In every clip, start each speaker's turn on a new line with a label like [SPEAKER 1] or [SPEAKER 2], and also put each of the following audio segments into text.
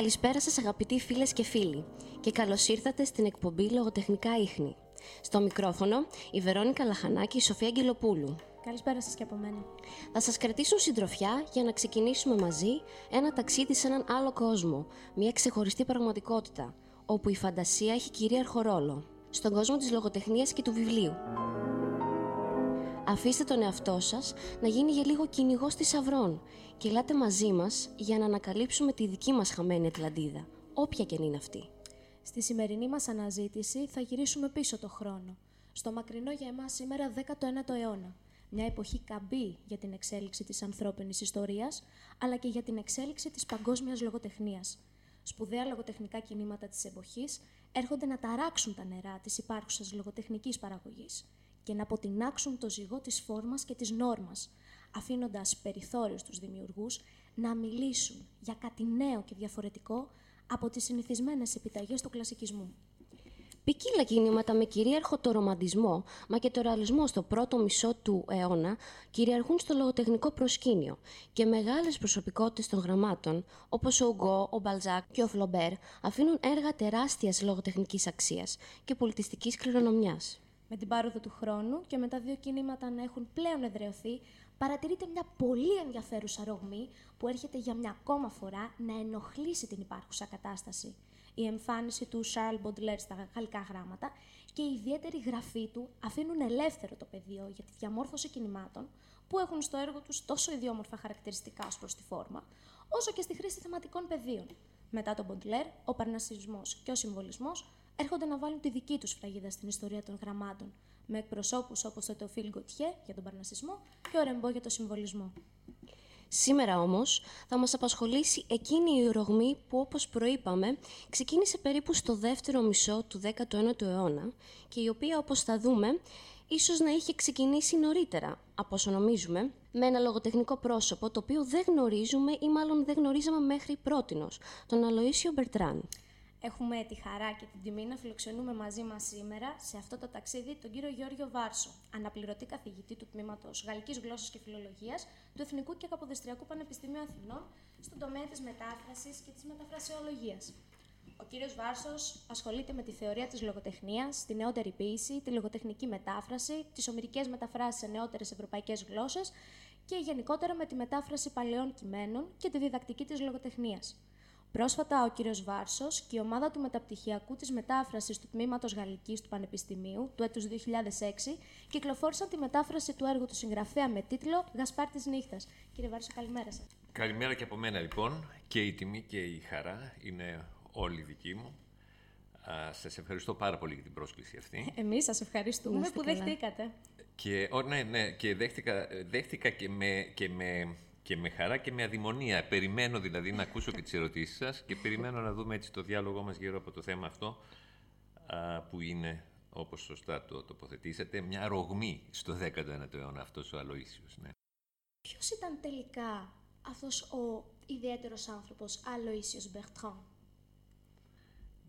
[SPEAKER 1] Καλησπέρα σας αγαπητοί φίλες και φίλοι και καλώς ήρθατε στην εκπομπή Λογοτεχνικά Ίχνη. Στο μικρόφωνο η Βερόνικα Λαχανάκη, η Σοφία Αγγελοπούλου.
[SPEAKER 2] Καλησπέρα σας και από μένα.
[SPEAKER 1] Θα σας κρατήσουν συντροφιά για να ξεκινήσουμε μαζί ένα ταξίδι σε έναν άλλο κόσμο, μια ξεχωριστή πραγματικότητα, όπου η φαντασία έχει κυρίαρχο ρόλο, στον κόσμο της λογοτεχνίας και του βιβλίου. Αφήστε τον εαυτό σας να γίνει για λίγο κυνηγό θησαυρών και ελάτε μαζί μας για να ανακαλύψουμε τη δική μας χαμένη Ατλαντίδα, όποια και είναι αυτή.
[SPEAKER 2] Στη σημερινή μας αναζήτηση θα γυρίσουμε πίσω το χρόνο, στο μακρινό για εμάς σήμερα 19ο αιώνα, μια εποχή καμπή για την εξέλιξη της ανθρώπινης ιστορίας, αλλά και για την εξέλιξη της παγκόσμιας λογοτεχνίας. Σπουδαία λογοτεχνικά κινήματα της εποχής έρχονται να ταράξουν τα νερά της υπάρχουσας λογοτεχνικής παραγωγής και να αποτινάξουν το ζυγό της φόρμας και της νόρμας, αφήνοντας περιθώριο στους δημιουργούς να μιλήσουν για κάτι νέο και διαφορετικό από τις συνηθισμένες επιταγές του κλασικισμού.
[SPEAKER 1] Ποικίλα κινήματα με κυρίαρχο το ρομαντισμό, μα και το ρεαλισμό στο πρώτο μισό του αιώνα κυριαρχούν στο λογοτεχνικό προσκήνιο και μεγάλες προσωπικότητες των γραμμάτων, όπως ο Ουγκό, ο Μπαλζάκ και ο Φλομπέρ, αφήνουν έργα τεράστιας λογοτεχνικής αξίας και πολιτιστικής κληρονομιάς.
[SPEAKER 2] Με την πάροδο του χρόνου και με τα δύο κινήματα να έχουν πλέον εδρεωθεί, παρατηρείται μια πολύ ενδιαφέρουσα ρογμή που έρχεται για μια ακόμα φορά να ενοχλήσει την υπάρχουσα κατάσταση. Η εμφάνιση του Charles Baudelaire στα γαλλικά γράμματα και η ιδιαίτερη γραφή του αφήνουν ελεύθερο το πεδίο για τη διαμόρφωση κινημάτων που έχουν στο έργο τους τόσο ιδιόμορφα χαρακτηριστικά ως προς τη φόρμα, όσο και στη χρήση θεματικών πεδίων. Μετά τον Baudelaire, ο παρνασισμός και ο συμβολισμός έρχονται να βάλουν τη δική τους φραγίδα στην ιστορία των γραμμάτων, με εκπροσώπους όπως το Τεοφίλ Γκοτιέ για τον Παρνασισμό και ο Ρεμπό για το Συμβολισμό.
[SPEAKER 1] Σήμερα όμως θα μας απασχολήσει εκείνη η ρογμή που όπως προείπαμε ξεκίνησε περίπου στο δεύτερο μισό του 19ου αιώνα και η οποία όπως θα δούμε ίσως να είχε ξεκινήσει νωρίτερα από όσο νομίζουμε με ένα λογοτεχνικό πρόσωπο το οποίο δεν γνωρίζουμε ή μάλλον δεν γνωρίζαμε μέχρι πρότινος, τον Αλοίσιο Μπερτράν.
[SPEAKER 2] Έχουμε τη χαρά και την τιμή να φιλοξενούμε μαζί μας σήμερα σε αυτό το ταξίδι τον κύριο Γιώργιο Βάρσο, αναπληρωτή καθηγητή του τμήματος Γαλλικής Γλώσσας και Φιλολογίας του Εθνικού και Καποδεστριακού Πανεπιστημίου Αθηνών στον τομέα της μετάφρασης και της μεταφρασιολογία. Ο κύριος Βάρσος ασχολείται με τη θεωρία της λογοτεχνίας, τη νεότερη ποίηση, τη λογοτεχνική μετάφραση, τις ομυρικές μεταφράσεις σε νεότερες ευρωπαϊκές γλώσσες και γενικότερα με τη μετάφραση παλαιών κειμένων και τη διδακτική της λογοτεχνίας. Πρόσφατα, ο κύριος Βάρσος και η ομάδα του μεταπτυχιακού της μετάφρασης του τμήματος Γαλλικής του Πανεπιστημίου του έτους 2006 κυκλοφόρησαν τη μετάφραση του έργου του συγγραφέα με τίτλο Γασπάρ της Νύχτας. Κύριε Βάρσο, καλημέρα σας.
[SPEAKER 3] Καλημέρα και από μένα λοιπόν. Και η τιμή και η χαρά είναι όλη δική μου. Σας ευχαριστώ πάρα πολύ για την πρόσκληση αυτή.
[SPEAKER 2] Εμείς σας ευχαριστούμε που δεχτήκατε.
[SPEAKER 3] Και, ναι, ναι, και δέχτηκα, δέχτηκα και με, και με και με χαρά και με αδημονία. Περιμένω δηλαδή να ακούσω και τις ερωτήσεις σας και περιμένω να δούμε έτσι το διάλογό μας γύρω από το θέμα αυτό που είναι, όπως σωστά το τοποθετήσατε, μια ρογμή στο 19ο αιώνα αυτός ο Αλοήσιος. Ναι.
[SPEAKER 2] Ποιος ήταν τελικά αυτός ο ιδιαίτερος άνθρωπος Αλοήσιος Μπερτράν.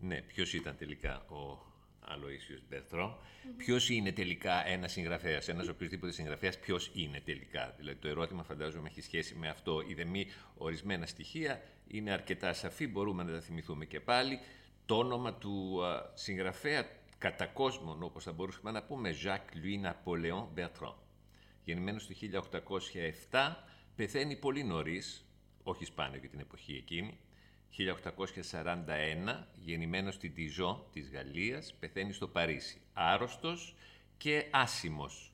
[SPEAKER 3] Ναι, ποιος ήταν τελικά ο Αλοίσιο Μπερτρό. Mm-hmm. Ποιος είναι τελικά ένας συγγραφέας, ένας οποιοδήποτε συγγραφέας, ποιος είναι τελικά; Δηλαδή το ερώτημα φαντάζομαι έχει σχέση με αυτό. Η δεμή ορισμένα στοιχεία είναι αρκετά σαφή, μπορούμε να τα θυμηθούμε και πάλι. Το όνομα του α, συγγραφέα κατά κόσμον, όπως θα μπορούσαμε να πούμε, Jacques Louis Napoléon Bertrand. Γεννημένος το 1807, πεθαίνει πολύ νωρίς, όχι σπάνιο για την εποχή εκείνη, 1841, γεννημένος στη Τιζό της Γαλλίας, πεθαίνει στο Παρίσι. Άρρωστος και άσημος.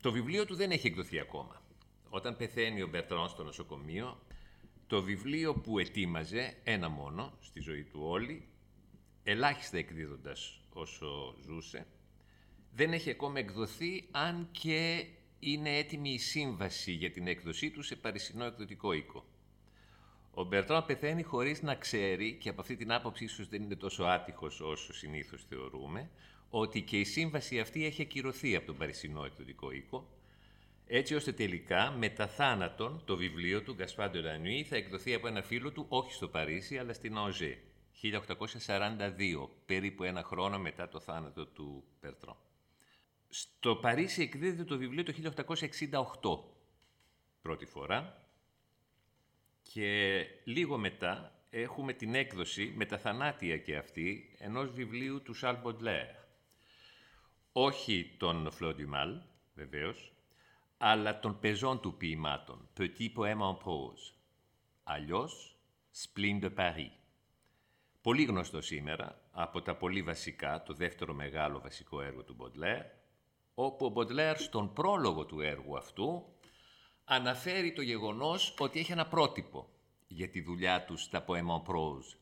[SPEAKER 3] το βιβλίο του δεν έχει εκδοθεί ακόμα. Όταν πεθαίνει ο Μπερτρόν στο νοσοκομείο, το βιβλίο που ετοίμαζε, ένα μόνο, στη ζωή του όλη, ελάχιστα εκδίδοντας όσο ζούσε, δεν έχει ακόμα εκδοθεί, αν και είναι έτοιμη η σύμβαση για την έκδοσή του σε παρισινό εκδοτικό οίκο. Ο Μπερτράν πεθαίνει χωρίς να ξέρει, και από αυτή την άποψη ίσως δεν είναι τόσο άτυχος όσο συνήθως θεωρούμε, ότι και η σύμβαση αυτή έχει ακυρωθεί από τον Παρισινό Εκδοτικό Οίκο, έτσι ώστε τελικά μετά θάνατον το βιβλίο του Gaspard de la nuit θα εκδοθεί από ένα φίλο του όχι στο Παρίσι αλλά στην Ανζέ, 1842, περίπου ένα χρόνο μετά το θάνατο του Μπερτράν. Στο Παρίσι εκδίδεται το βιβλίο το 1868 πρώτη φορά Και λίγο μετά έχουμε την έκδοση, με τα θανάτια και αυτή, ενός βιβλίου του Σαλ Μποντλέρ. Όχι τον Φλόντιμαλ, βεβαίως, αλλά των πεζών του ποιημάτων, Petit Poème en prose, αλλιώς Spleen de Paris. Πολύ γνωστό σήμερα, από τα πολύ βασικά, το δεύτερο μεγάλο βασικό έργο του Μποντλέρ, όπου ο Μποντλέρ στον πρόλογο του έργου αυτού αναφέρει το γεγονός ότι έχει ένα πρότυπο για τη δουλειά τους στα poème prose,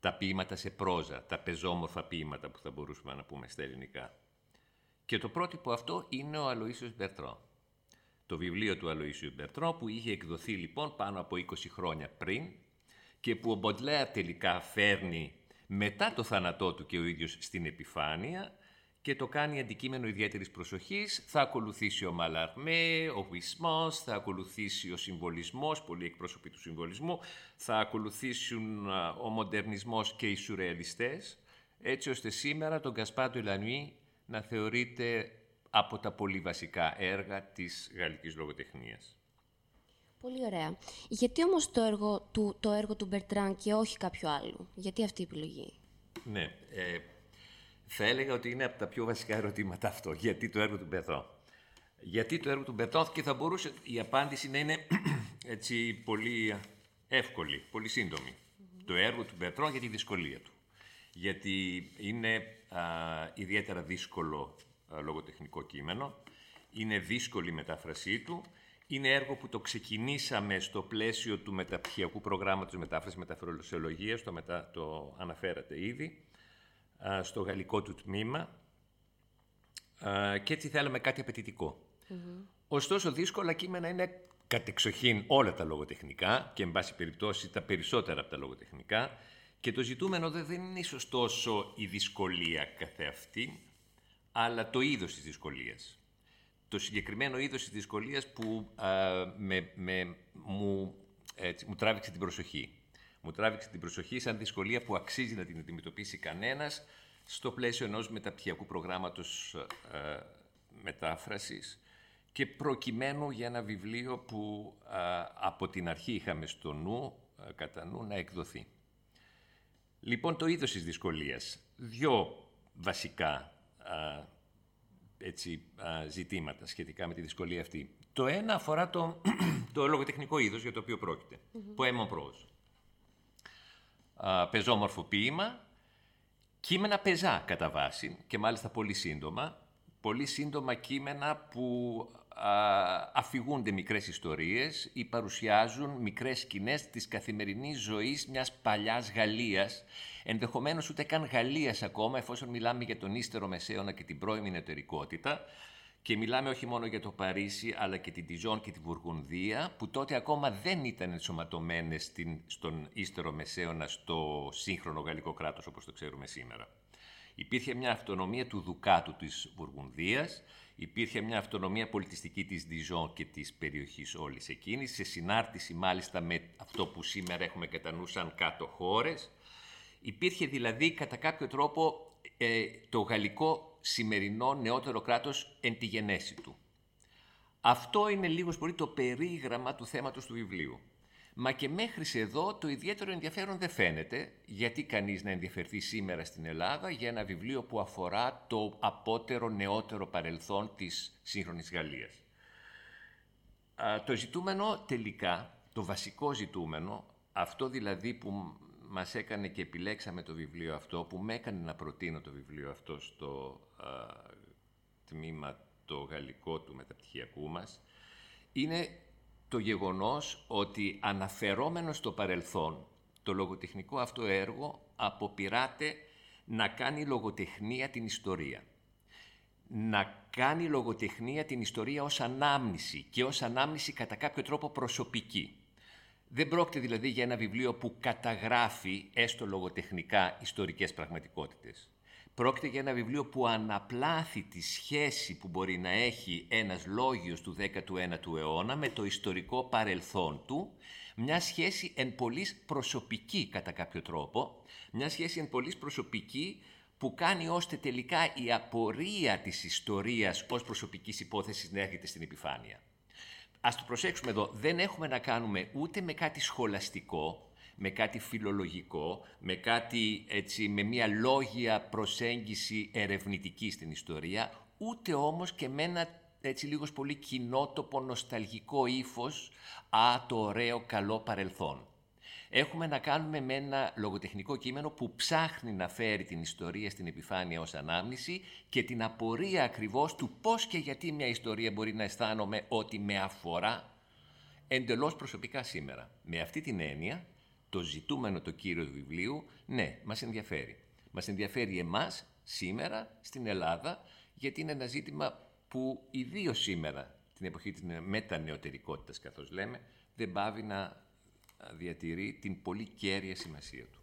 [SPEAKER 3] τα ποίηματα σε πρόζα, τα πεζόμορφα ποίηματα που θα μπορούσαμε να πούμε στα ελληνικά. Και το πρότυπο αυτό είναι ο Αλοΐσιος Μπερτρό. Το βιβλίο του Αλοΐσιου Μπερτρό που είχε εκδοθεί λοιπόν πάνω από 20 χρόνια πριν και που ο Μποντλέα τελικά φέρνει μετά το θάνατό του και ο ίδιος στην επιφάνεια και το κάνει αντικείμενο ιδιαίτερης προσοχής. Θα ακολουθήσει ο Μαλαρμέ, ο Βισμός, θα ακολουθήσει ο συμβολισμός, πολλοί εκπρόσωποι του συμβολισμού, θα ακολουθήσουν ο μοντερνισμός και οι σουρεαλιστές, έτσι ώστε σήμερα τον Γκασπάτο Ελανουή να θεωρείται από τα πολύ βασικά έργα της γαλλικής λογοτεχνίας.
[SPEAKER 1] Πολύ ωραία. Γιατί όμως το έργο του, το έργο του Μπερτράν και όχι κάποιο άλλο, γιατί αυτή η επιλογή;
[SPEAKER 3] Ναι, ε, θα έλεγα ότι είναι από τα πιο βασικά ερωτήματα αυτό. Γιατί το έργο του Μπερτράν. Γιατί το έργο του Μπερτράν και θα μπορούσε η απάντηση να είναι έτσι πολύ εύκολη, πολύ Το έργο του Μπερτράν για τη δυσκολία του. Γιατί είναι α, ιδιαίτερα δύσκολο λογοτεχνικό κείμενο. Είναι δύσκολη η μετάφρασή του. Είναι έργο που το ξεκινήσαμε στο πλαίσιο του μεταπτυχιακού προγράμματος μετάφρασης μεταφρολογίας, το, μετα... το αναφέρατε ήδη, στο γαλλικό του τμήμα και έτσι θέλαμε κάτι απαιτητικό. Ωστόσο, δύσκολα κείμενα είναι κατεξοχήν όλα τα λογοτεχνικά και, εν πάση περιπτώσει, τα περισσότερα από τα λογοτεχνικά και το ζητούμενο δεν είναι ίσως τόσο η δυσκολία καθεαυτή, αλλά το είδος της δυσκολίας. Το συγκεκριμένο είδος της δυσκολίας που με, με, μου, έτσι, μου τράβηξε την προσοχή. Μου τράβηξε την προσοχή σαν δυσκολία που αξίζει να την αντιμετωπίσει κανένας στο πλαίσιο ενός μεταπτυχιακού προγράμματος ε, μετάφρασης και προκειμένου για ένα βιβλίο που από την αρχή είχαμε στο νου, κατά νου, να εκδοθεί. Λοιπόν, το είδος της δυσκολίας. Δυο βασικά έτσι, ζητήματα σχετικά με τη δυσκολία αυτή. Το ένα αφορά το, το λογοτεχνικό είδος για το οποίο πρόκειται. Mm-hmm. Poema prose. πεζόμορφο ποίημα, κείμενα πεζά κατά βάση και μάλιστα πολύ σύντομα. Πολύ σύντομα κείμενα που αφηγούνται μικρές ιστορίες ή παρουσιάζουν μικρές σκηνές της καθημερινής ζωής μιας παλιάς Γαλλίας ενδεχομένως ούτε καν Γαλλίας ακόμα, εφόσον μιλάμε για τον ύστερο μεσαίωνα και την πρώιμη εταιρικότητα. Και μιλάμε όχι μόνο για το Παρίσι, αλλά και την Τιζόν και τη Βουργουνδία, που τότε ακόμα δεν ήταν ενσωματωμένες στον ύστερο μεσαίωνα στο σύγχρονο γαλλικό κράτος όπως το ξέρουμε σήμερα. Υπήρχε μια αυτονομία του Δουκάτου της Βουργουνδίας, υπήρχε μια αυτονομία πολιτιστική της Διζόν και της περιοχής όλης εκείνης, σε συνάρτηση μάλιστα με αυτό που σήμερα έχουμε κατά νου σαν κάτω χώρες, Υπήρχε δηλαδή κατά κάποιο τρόπο ε, το γαλλικό σημερινό νεότερο κράτος εν τη γενέση του. Αυτό είναι λίγος πολύ το περίγραμμα του θέματος του βιβλίου. Μα και μέχρι εδώ το ιδιαίτερο ενδιαφέρον δεν φαίνεται γιατί κανείς να ενδιαφερθεί σήμερα στην Ελλάδα για ένα βιβλίο που αφορά το απότερο νεότερο παρελθόν της σύγχρονης Γαλλίας. το ζητούμενο τελικά, το βασικό ζητούμενο, αυτό δηλαδή που μας έκανε και επιλέξαμε το βιβλίο αυτό, που με έκανε να προτείνω το βιβλίο αυτό στο τμήμα το γαλλικό του μεταπτυχιακού μας, είναι το γεγονός ότι αναφερόμενο στο παρελθόν, το λογοτεχνικό αυτό έργο αποπειράται να κάνει λογοτεχνία την ιστορία. Να κάνει λογοτεχνία την ιστορία ως ανάμνηση και ως ανάμνηση κατά κάποιο τρόπο προσωπική. Δεν πρόκειται δηλαδή για ένα βιβλίο που καταγράφει έστω λογοτεχνικά ιστορικές πραγματικότητες. Πρόκειται για ένα βιβλίο που αναπλάθει τη σχέση που μπορεί να έχει ένας λόγιος του 19ου αιώνα με το ιστορικό παρελθόν του, μια σχέση εν πολλής προσωπική κατά κάποιο τρόπο, μια σχέση εν πολλής προσωπική που κάνει ώστε τελικά η απορία της ιστορίας ως προσωπικής υπόθεσης να έρχεται στην επιφάνεια. Ας το προσέξουμε εδώ, δεν έχουμε να κάνουμε ούτε με κάτι σχολαστικό, με κάτι φιλολογικό, με κάτι έτσι, με μια λόγια προσέγγιση ερευνητική στην ιστορία, ούτε όμως και με ένα έτσι λίγος πολύ κοινότοπο νοσταλγικό ύφος «Α, το ωραίο καλό παρελθόν». Έχουμε να κάνουμε με ένα λογοτεχνικό κείμενο που ψάχνει να φέρει την ιστορία στην επιφάνεια ως ανάμνηση και την απορία ακριβώς του πώς και γιατί μια ιστορία μπορεί να αισθάνομαι ότι με αφορά εντελώς προσωπικά σήμερα. Με αυτή την έννοια, το ζητούμενο το κύριο του βιβλίου, ναι, μας ενδιαφέρει. Μας ενδιαφέρει εμάς σήμερα στην Ελλάδα, γιατί είναι ένα ζήτημα που ιδίως σήμερα, την εποχή της μετανεωτερικότητας καθώς λέμε, δεν πάβει να διατηρεί την πολύ κέρια σημασία του.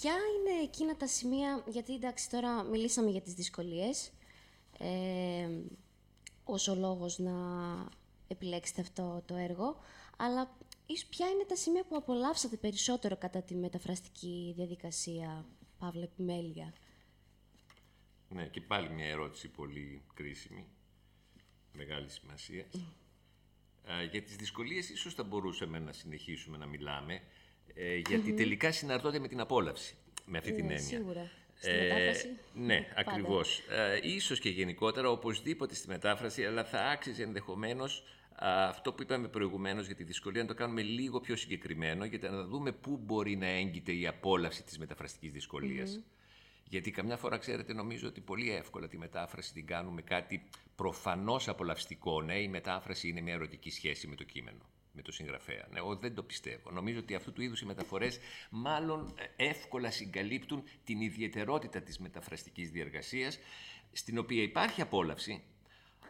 [SPEAKER 1] Ποια είναι εκείνα τα σημεία, γιατί εντάξει τώρα μιλήσαμε για τις δυσκολίες, ε, ως ο λόγος να επιλέξετε αυτό το έργο, αλλά ίσως ποια είναι τα σημεία που απολαύσατε περισσότερο κατά τη μεταφραστική διαδικασία, Παύλα Επιμέλεια;
[SPEAKER 3] Ναι, και πάλι μια ερώτηση πολύ κρίσιμη, μεγάλη σημασία. για τις δυσκολίες ίσως θα μπορούσαμε να συνεχίσουμε να μιλάμε, ε, γιατι τελικά συναρτώνται με την απόλαυση, με αυτή την
[SPEAKER 1] Ναι,
[SPEAKER 3] έννοια.
[SPEAKER 1] Σίγουρα. Στη
[SPEAKER 3] Ε,
[SPEAKER 1] μετάφραση.
[SPEAKER 3] ναι,
[SPEAKER 1] πάντα.
[SPEAKER 3] ακριβώς. Ε, ίσως και γενικότερα, οπωσδήποτε στη μετάφραση, αλλά θα άξιζε ενδεχομένως α, αυτό που είπαμε προηγουμένως για τη δυσκολία να το κάνουμε λίγο πιο συγκεκριμένο, για να δούμε πού μπορεί να έγκυται η απόλαυση της μεταφραστικής δυσκολίας. Γιατί καμιά φορά, ξέρετε, νομίζω ότι πολύ εύκολα τη μετάφραση την κάνουμε κάτι προφανώς απολαυστικό. Ναι, η μετάφραση είναι μια ερωτική σχέση με το κείμενο, με το συγγραφέα. Ναι, εγώ δεν το πιστεύω. Νομίζω ότι αυτού του είδους οι μεταφορές μάλλον ε, εύκολα συγκαλύπτουν την ιδιαιτερότητα της μεταφραστικής διεργασίας, στην οποία υπάρχει απόλαυση,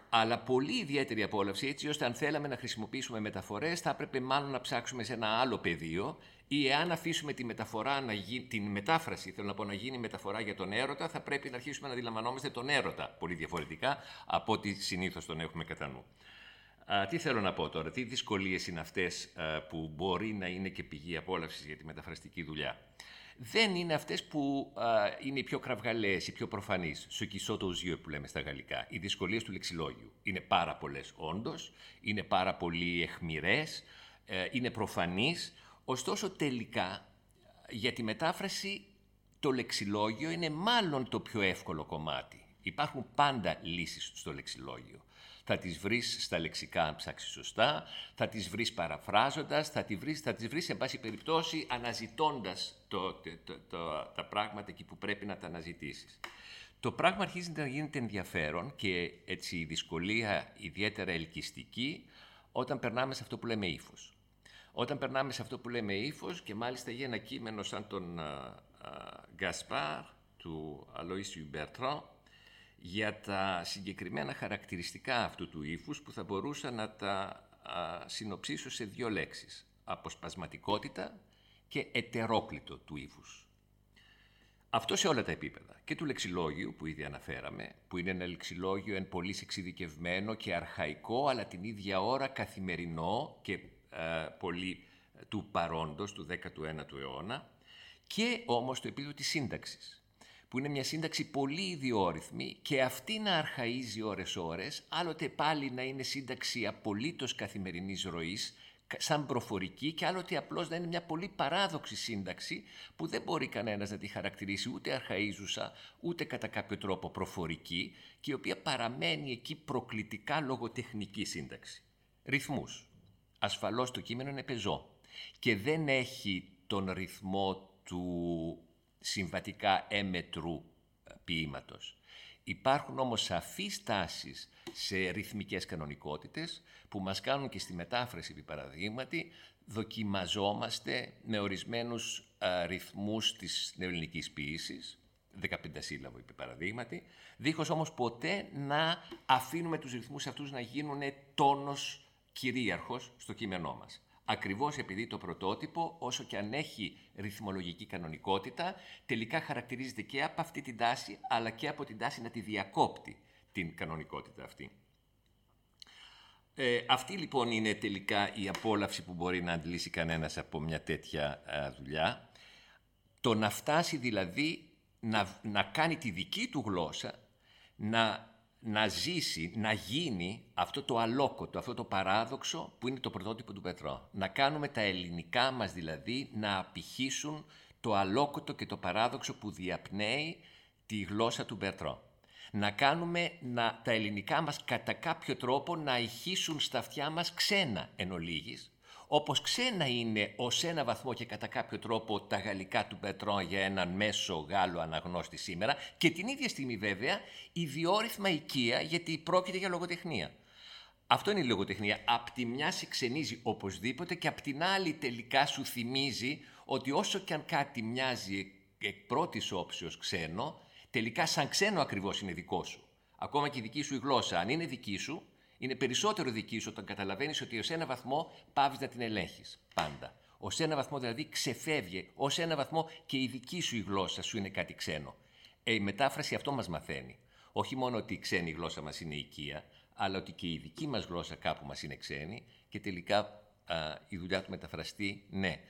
[SPEAKER 3] αλλά πολύ ιδιαίτερη απόλαυση, έτσι ώστε αν θέλαμε να χρησιμοποιήσουμε μεταφορές, θα έπρεπε μάλλον να ψάξουμε σε ένα άλλο πεδίο ή εάν αφήσουμε τη μεταφορά να γι... την μετάφραση, θέλω να πω να γίνει μεταφορά για τον έρωτα, θα πρέπει να αρχίσουμε να αντιλαμβανόμαστε τον έρωτα πολύ διαφορετικά από ό,τι συνήθως τον έχουμε κατά νου. Α, τι θέλω να πω τώρα, τι δυσκολίες είναι αυτές α, που μπορεί να είναι και πηγή απόλαυσης για τη μεταφραστική δουλειά. Δεν είναι αυτές που α, είναι οι πιο κραυγαλαίες, οι πιο προφανείς, σε quissot aux yeux που λέμε στα γαλλικά, οι δυσκολίες του λεξιλόγιου. Είναι πάρα πολλές όντως, είναι πάρα πολύ εχμηρές, ε, είναι προφανείς, ωστόσο τελικά για τη μετάφραση το λεξιλόγιο είναι μάλλον το πιο εύκολο κομμάτι. Υπάρχουν πάντα λύσεις στο λεξιλόγιο. Θα τις βρεις στα λεξικά αν ψάξεις σωστά, θα τις βρεις παραφράζοντας, θα, τις βρεις, θα τις βρεις σε πάση περιπτώσει αναζητώντας το, το, το, το- τα πράγματα εκεί που πρέπει να τα αναζητήσεις. Το πράγμα αρχίζει να γίνεται ενδιαφέρον και έτσι η δυσκολία ιδιαίτερα ελκυστική όταν περνάμε σε αυτό που λέμε ύφος. Όταν περνάμε σε αυτό που λέμε ύφος και μάλιστα για ένα κείμενο σαν τον Γκασπάρ του Αλοίσιου Μπερτράν για τα συγκεκριμένα χαρακτηριστικά αυτού του ύφους που θα μπορούσα να τα α, συνοψίσω σε δύο λέξεις. Αποσπασματικότητα και ετερόκλητο του ύφους. Αυτό σε όλα τα επίπεδα. Και του λεξιλόγιου που ήδη αναφέραμε, που είναι ένα λεξιλόγιο εν πολύ εξειδικευμένο και αρχαϊκό, αλλά την ίδια ώρα καθημερινό και ε, πολύ του παρόντος του 19ου αιώνα, και όμως το επίπεδο της σύνταξης, που είναι μια σύνταξη πολύ ιδιόρυθμη και αυτή να αρχαίζει ώρες-ώρες, άλλοτε πάλι να είναι σύνταξη απολύτως καθημερινής ροής, σαν προφορική και άλλοτε απλώς να είναι μια πολύ παράδοξη σύνταξη που δεν μπορεί κανένας να τη χαρακτηρίσει ούτε αρχαΐζουσα ούτε κατά κάποιο τρόπο προφορική και η οποία παραμένει εκεί προκλητικά λογοτεχνική σύνταξη. Ρυθμούς. Ασφαλώς το κείμενο είναι πεζό και δεν έχει τον ρυθμό του συμβατικά έμετρου ε, ποίηματος. Υπάρχουν όμως σαφείς τάσεις σε ρυθμικές κανονικότητες που μας κάνουν και στη μετάφραση, επί παραδείγματι, δοκιμαζόμαστε με ορισμένους α, ρυθμούς της νεοελληνικής ποίησης, 15 σύλλαβο επί παραδείγματι, δίχως όμως ποτέ να αφήνουμε τους ρυθμούς αυτούς να γίνουν τόνος κυρίαρχος στο κείμενό μας. Ακριβώς επειδή το πρωτότυπο, όσο και αν έχει ρυθμολογική κανονικότητα, τελικά χαρακτηρίζεται και από αυτή την τάση, αλλά και από την τάση να τη διακόπτει την κανονικότητα αυτή. Ε, αυτή λοιπόν είναι τελικά η απόλαυση που μπορεί να αντλήσει κανένας από μια τέτοια δουλειά. Το να φτάσει δηλαδή να, να κάνει τη δική του γλώσσα, να να ζήσει, να γίνει αυτό το αλόκοτο, αυτό το παράδοξο που είναι το πρωτότυπο του Πετρό. Να κάνουμε τα ελληνικά μας δηλαδή να απηχήσουν το αλόκοτο και το παράδοξο που διαπνέει τη γλώσσα του Πετρό. Να κάνουμε να, τα ελληνικά μας κατά κάποιο τρόπο να ηχήσουν στα αυτιά μας ξένα εν ολίγης, όπως ξένα είναι ως ένα βαθμό και κατά κάποιο τρόπο τα γαλλικά του Πετρό για έναν μέσο Γάλλο αναγνώστη σήμερα και την ίδια στιγμή βέβαια η διόρυθμα οικία γιατί πρόκειται για λογοτεχνία. Αυτό είναι η λογοτεχνία. Απ' τη μια σε ξενίζει οπωσδήποτε και απ' την άλλη τελικά σου θυμίζει ότι όσο και αν κάτι μοιάζει εκ πρώτης όψεως ξένο, τελικά σαν ξένο ακριβώς είναι δικό σου. Ακόμα και η δική σου η γλώσσα, αν είναι δική σου, είναι περισσότερο δικής σου όταν καταλαβαίνεις ότι ως ένα βαθμό πάβεις να την ελέγχεις. Πάντα. Ω ένα βαθμό δηλαδή ξεφεύγει, ως ένα βαθμό και η δική σου η γλώσσα σου είναι κάτι ξένο. Ε, η μετάφραση αυτό μας μαθαίνει. Όχι μόνο ότι η ξένη γλώσσα μας είναι οικία, αλλά ότι και η δική μας γλώσσα κάπου μας είναι ξένη και τελικά α, η δουλειά του μεταφραστή, ναι,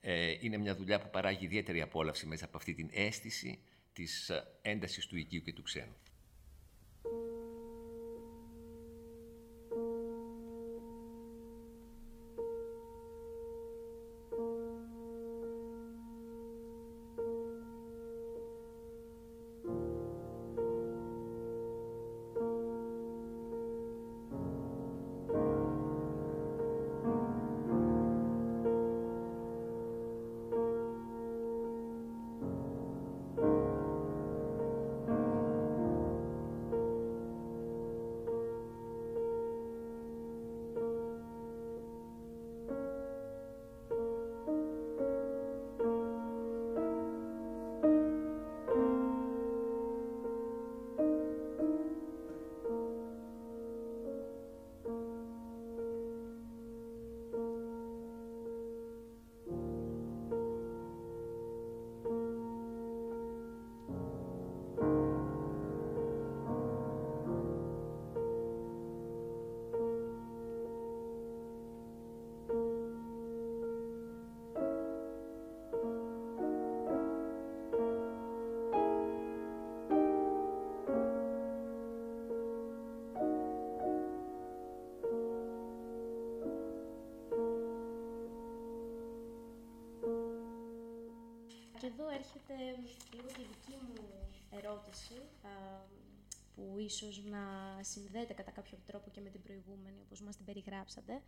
[SPEAKER 3] ε, είναι μια δουλειά που παράγει ιδιαίτερη απόλαυση μέσα από αυτή την αίσθηση της έντασης του οικείου και του ξένου.
[SPEAKER 2] Εδώ έρχεται λίγο τη δική μου ερώτηση, που ίσως να συνδέεται κατά κάποιο τρόπο και με την προηγούμενη, όπως μας την περιγράψατε.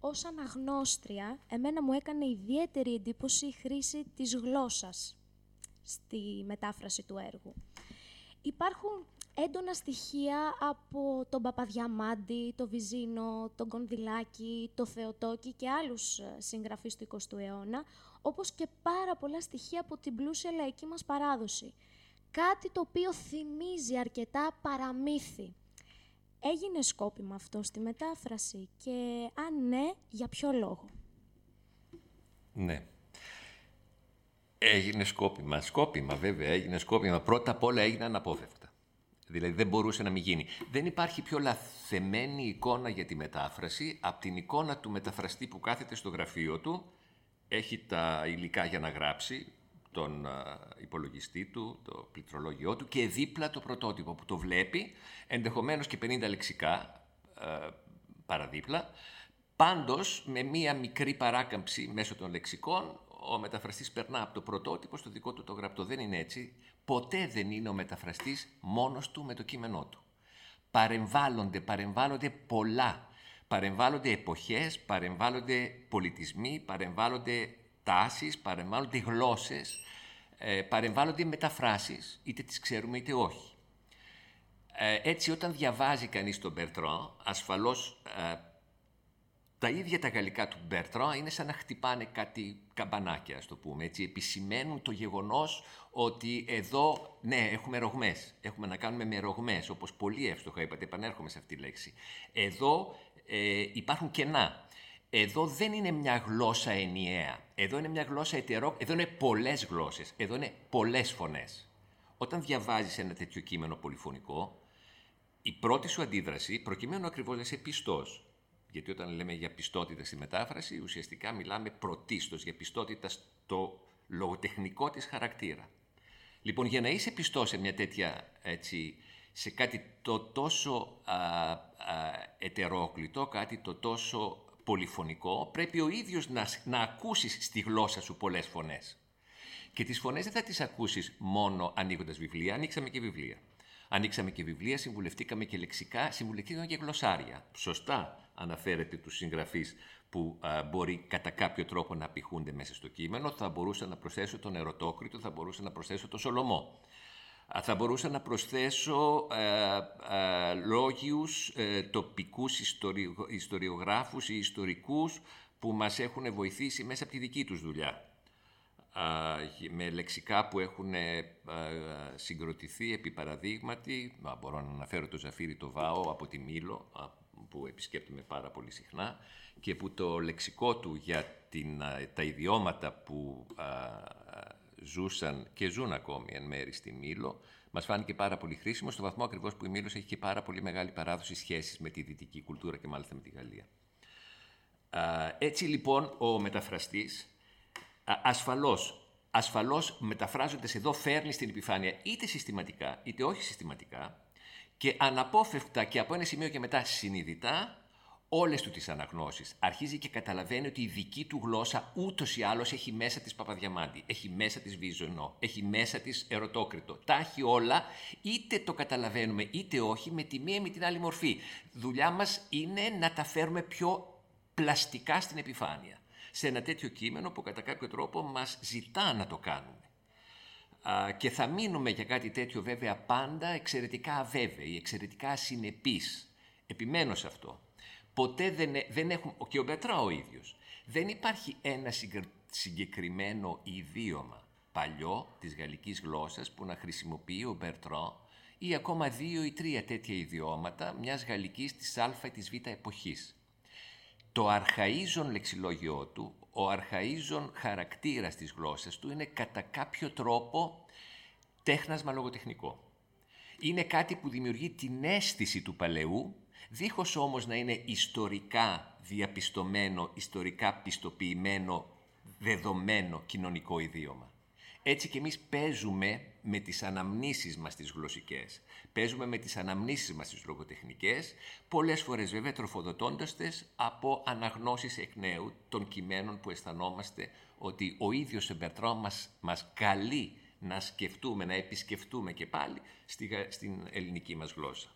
[SPEAKER 2] Ως αναγνώστρια, εμένα μου έκανε ιδιαίτερη εντύπωση η χρήση της γλώσσας στη μετάφραση του έργου. Υπάρχουν έντονα στοιχεία από τον Παπαδιαμάντη, το Βυζίνο, τον Κονδυλάκη, το Θεοτόκη και άλλους ε, συγγραφείς του 20ου αιώνα, όπως και πάρα πολλά στοιχεία από την πλούσια λαϊκή μας παράδοση. Κάτι το οποίο θυμίζει αρκετά παραμύθι. Έγινε σκόπιμα αυτό στη μετάφραση και αν ναι, για ποιο λόγο;
[SPEAKER 3] Ναι. Έγινε σκόπιμα. Σκόπιμα βέβαια, έγινε σκόπιμα. Πρώτα απ' όλα έγινε αναπόφευκτα. Δηλαδή δεν μπορούσε να μην γίνει. Δεν υπάρχει πιο λαθεμένη εικόνα για τη μετάφραση από την εικόνα του μεταφραστή που κάθεται στο γραφείο του έχει τα υλικά για να γράψει, τον υπολογιστή του, το πληκτρολόγιό του και δίπλα το πρωτότυπο που το βλέπει, ενδεχομένως και 50 λεξικά παραδίπλα. Πάντως, με μία μικρή παράκαμψη μέσω των λεξικών, ο μεταφραστής περνά από το πρωτότυπο στο δικό του το γραπτό. Δεν είναι έτσι. Ποτέ δεν είναι ο μεταφραστής μόνος του με το κείμενό του. Παρεμβάλλονται, παρεμβάλλονται πολλά παρεμβάλλονται εποχές, παρεμβάλλονται πολιτισμοί, παρεμβάλλονται τάσεις, παρεμβάλλονται γλώσσες, ε, παρεμβάλλονται μεταφράσεις, είτε τις ξέρουμε είτε όχι. Ε, έτσι όταν διαβάζει κανείς τον Μπερτρό, ασφαλώς ε, τα ίδια τα γαλλικά του Μπερτρό είναι σαν να χτυπάνε κάτι καμπανάκια, ας το πούμε. Έτσι, επισημαίνουν το γεγονός ότι εδώ, ναι, έχουμε ρογμές. Έχουμε να κάνουμε με ρογμές, όπως πολύ εύστοχα είπατε, επανέρχομαι σε αυτή τη λέξη. Εδώ ε, υπάρχουν κενά. Εδώ δεν είναι μια γλώσσα ενιαία. Εδώ είναι μια γλώσσα ετερό. Εδώ είναι πολλές γλώσσες. Εδώ είναι πολλές φωνές. Όταν διαβάζεις ένα τέτοιο κείμενο πολυφωνικό, η πρώτη σου αντίδραση, προκειμένου ακριβώς να είσαι πιστός, γιατί όταν λέμε για πιστότητα στη μετάφραση, ουσιαστικά μιλάμε πρωτίστως για πιστότητα στο λογοτεχνικό της χαρακτήρα. Λοιπόν, για να είσαι πιστός σε μια τέτοια, έτσι, σε κάτι το τόσο α, α, ετερόκλητο, κάτι το τόσο πολυφωνικό, πρέπει ο ίδιος να, να ακούσεις στη γλώσσα σου πολλές φωνές. Και τις φωνές δεν θα τις ακούσεις μόνο ανοίγοντας βιβλία, ανοίξαμε και βιβλία. Ανοίξαμε και βιβλία, συμβουλευτήκαμε και λεξικά, συμβουλευτήκαμε και γλωσσάρια. Σωστά αναφέρεται τους συγγραφείς που μπορεί κατά κάποιο τρόπο να απηχούνται μέσα στο κείμενο. Θα μπορούσα να προσθέσω τον Ερωτόκριτο, θα μπορούσα να προσθέσω τον Σολομό. Θα μπορούσα να προσθέσω ε, ε, λόγιους, ε, τοπικούς ιστοριογράφους ή ιστορικούς που μας έχουν βοηθήσει μέσα από τη δική τους δουλειά. με λεξικά που έχουν συγκροτηθεί επί παραδείγματι, μπορώ να αναφέρω το Ζαφύρι το Βάο από τη Μήλο, που επισκέπτομαι πάρα πολύ συχνά και που το λεξικό του για την, τα ιδιώματα που ζούσαν και ζουν ακόμη εν μέρη στη Μήλο, μας φάνηκε πάρα πολύ χρήσιμο, στο βαθμό ακριβώς που η Μήλος έχει και πάρα πολύ μεγάλη παράδοση σχέσης με τη δυτική κουλτούρα και μάλιστα με τη Γαλλία. Έτσι λοιπόν ο μεταφραστής ασφαλώς, ασφαλώς μεταφράζοντας εδώ φέρνει στην επιφάνεια είτε συστηματικά είτε όχι συστηματικά και αναπόφευκτα και από ένα σημείο και μετά συνειδητά όλες του τις αναγνώσεις. Αρχίζει και καταλαβαίνει ότι η δική του γλώσσα ούτως ή άλλως έχει μέσα της Παπαδιαμάντη, έχει μέσα της Βίζωνο, έχει μέσα της Ερωτόκριτο. Τα έχει όλα, είτε το καταλαβαίνουμε είτε όχι, με τη μία ή με την άλλη μορφή. Δουλειά μας είναι να τα φέρουμε πιο πλαστικά στην επιφάνεια. Σε ένα τέτοιο κείμενο που κατά κάποιο τρόπο μας ζητά να το κάνουμε. Και θα μείνουμε για κάτι τέτοιο βέβαια πάντα εξαιρετικά αβέβαιοι, εξαιρετικά ασυνεπείς. Επιμένω σε αυτό ποτέ δεν, ε, δεν έχουμε, και ο Μπετρά ο ίδιος, δεν υπάρχει ένα συγκεκριμένο ιδίωμα παλιό της γαλλικής γλώσσας που να χρησιμοποιεί ο Μπερτρό ή ακόμα δύο ή τρία τέτοια ιδιώματα μιας γαλλικής της α ή της β εποχής. Το αρχαΐζον λεξιλόγιο του, ο αρχαΐζον χαρακτήρας της γλώσσας του είναι κατά κάποιο τρόπο τέχνασμα λογοτεχνικό. Είναι κάτι που δημιουργεί την αίσθηση του παλαιού δίχως όμως να είναι ιστορικά διαπιστωμένο, ιστορικά πιστοποιημένο, δεδομένο κοινωνικό ιδίωμα. Έτσι και εμείς παίζουμε με τις αναμνήσεις μας τις γλωσσικές, παίζουμε με τις αναμνήσεις μας τις λογοτεχνικές, πολλές φορές βέβαια τροφοδοτώντας τες από αναγνώσεις εκ νέου των κειμένων που αισθανόμαστε ότι ο ίδιος ο Μπερτρό μας, μας καλεί να σκεφτούμε, να επισκεφτούμε και πάλι στην ελληνική μας γλώσσα.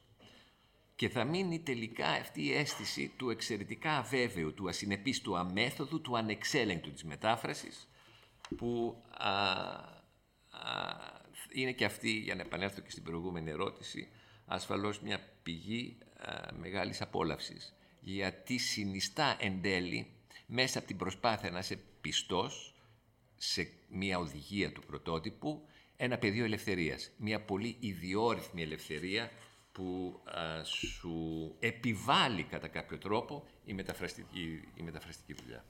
[SPEAKER 3] Και θα μείνει τελικά αυτή η αίσθηση του εξαιρετικά αβέβαιου, του ασυνεπής, του αμέθοδου, του ανεξέλεγκτου της μετάφρασης, που είναι και αυτή, για να επανέλθω και στην προηγούμενη ερώτηση, ασφαλώς μια πηγή α, μεγάλης απόλαυσης, γιατί συνιστά εν τέλει, μέσα από την προσπάθεια να είσαι πιστός σε μια οδηγία του πρωτότυπου, ένα πεδίο ελευθερίας, μια πολύ ιδιόρυθμη ελευθερία που σου επιβάλλει κατά κάποιο τρόπο η μεταφραστική, η μεταφραστική δουλειά.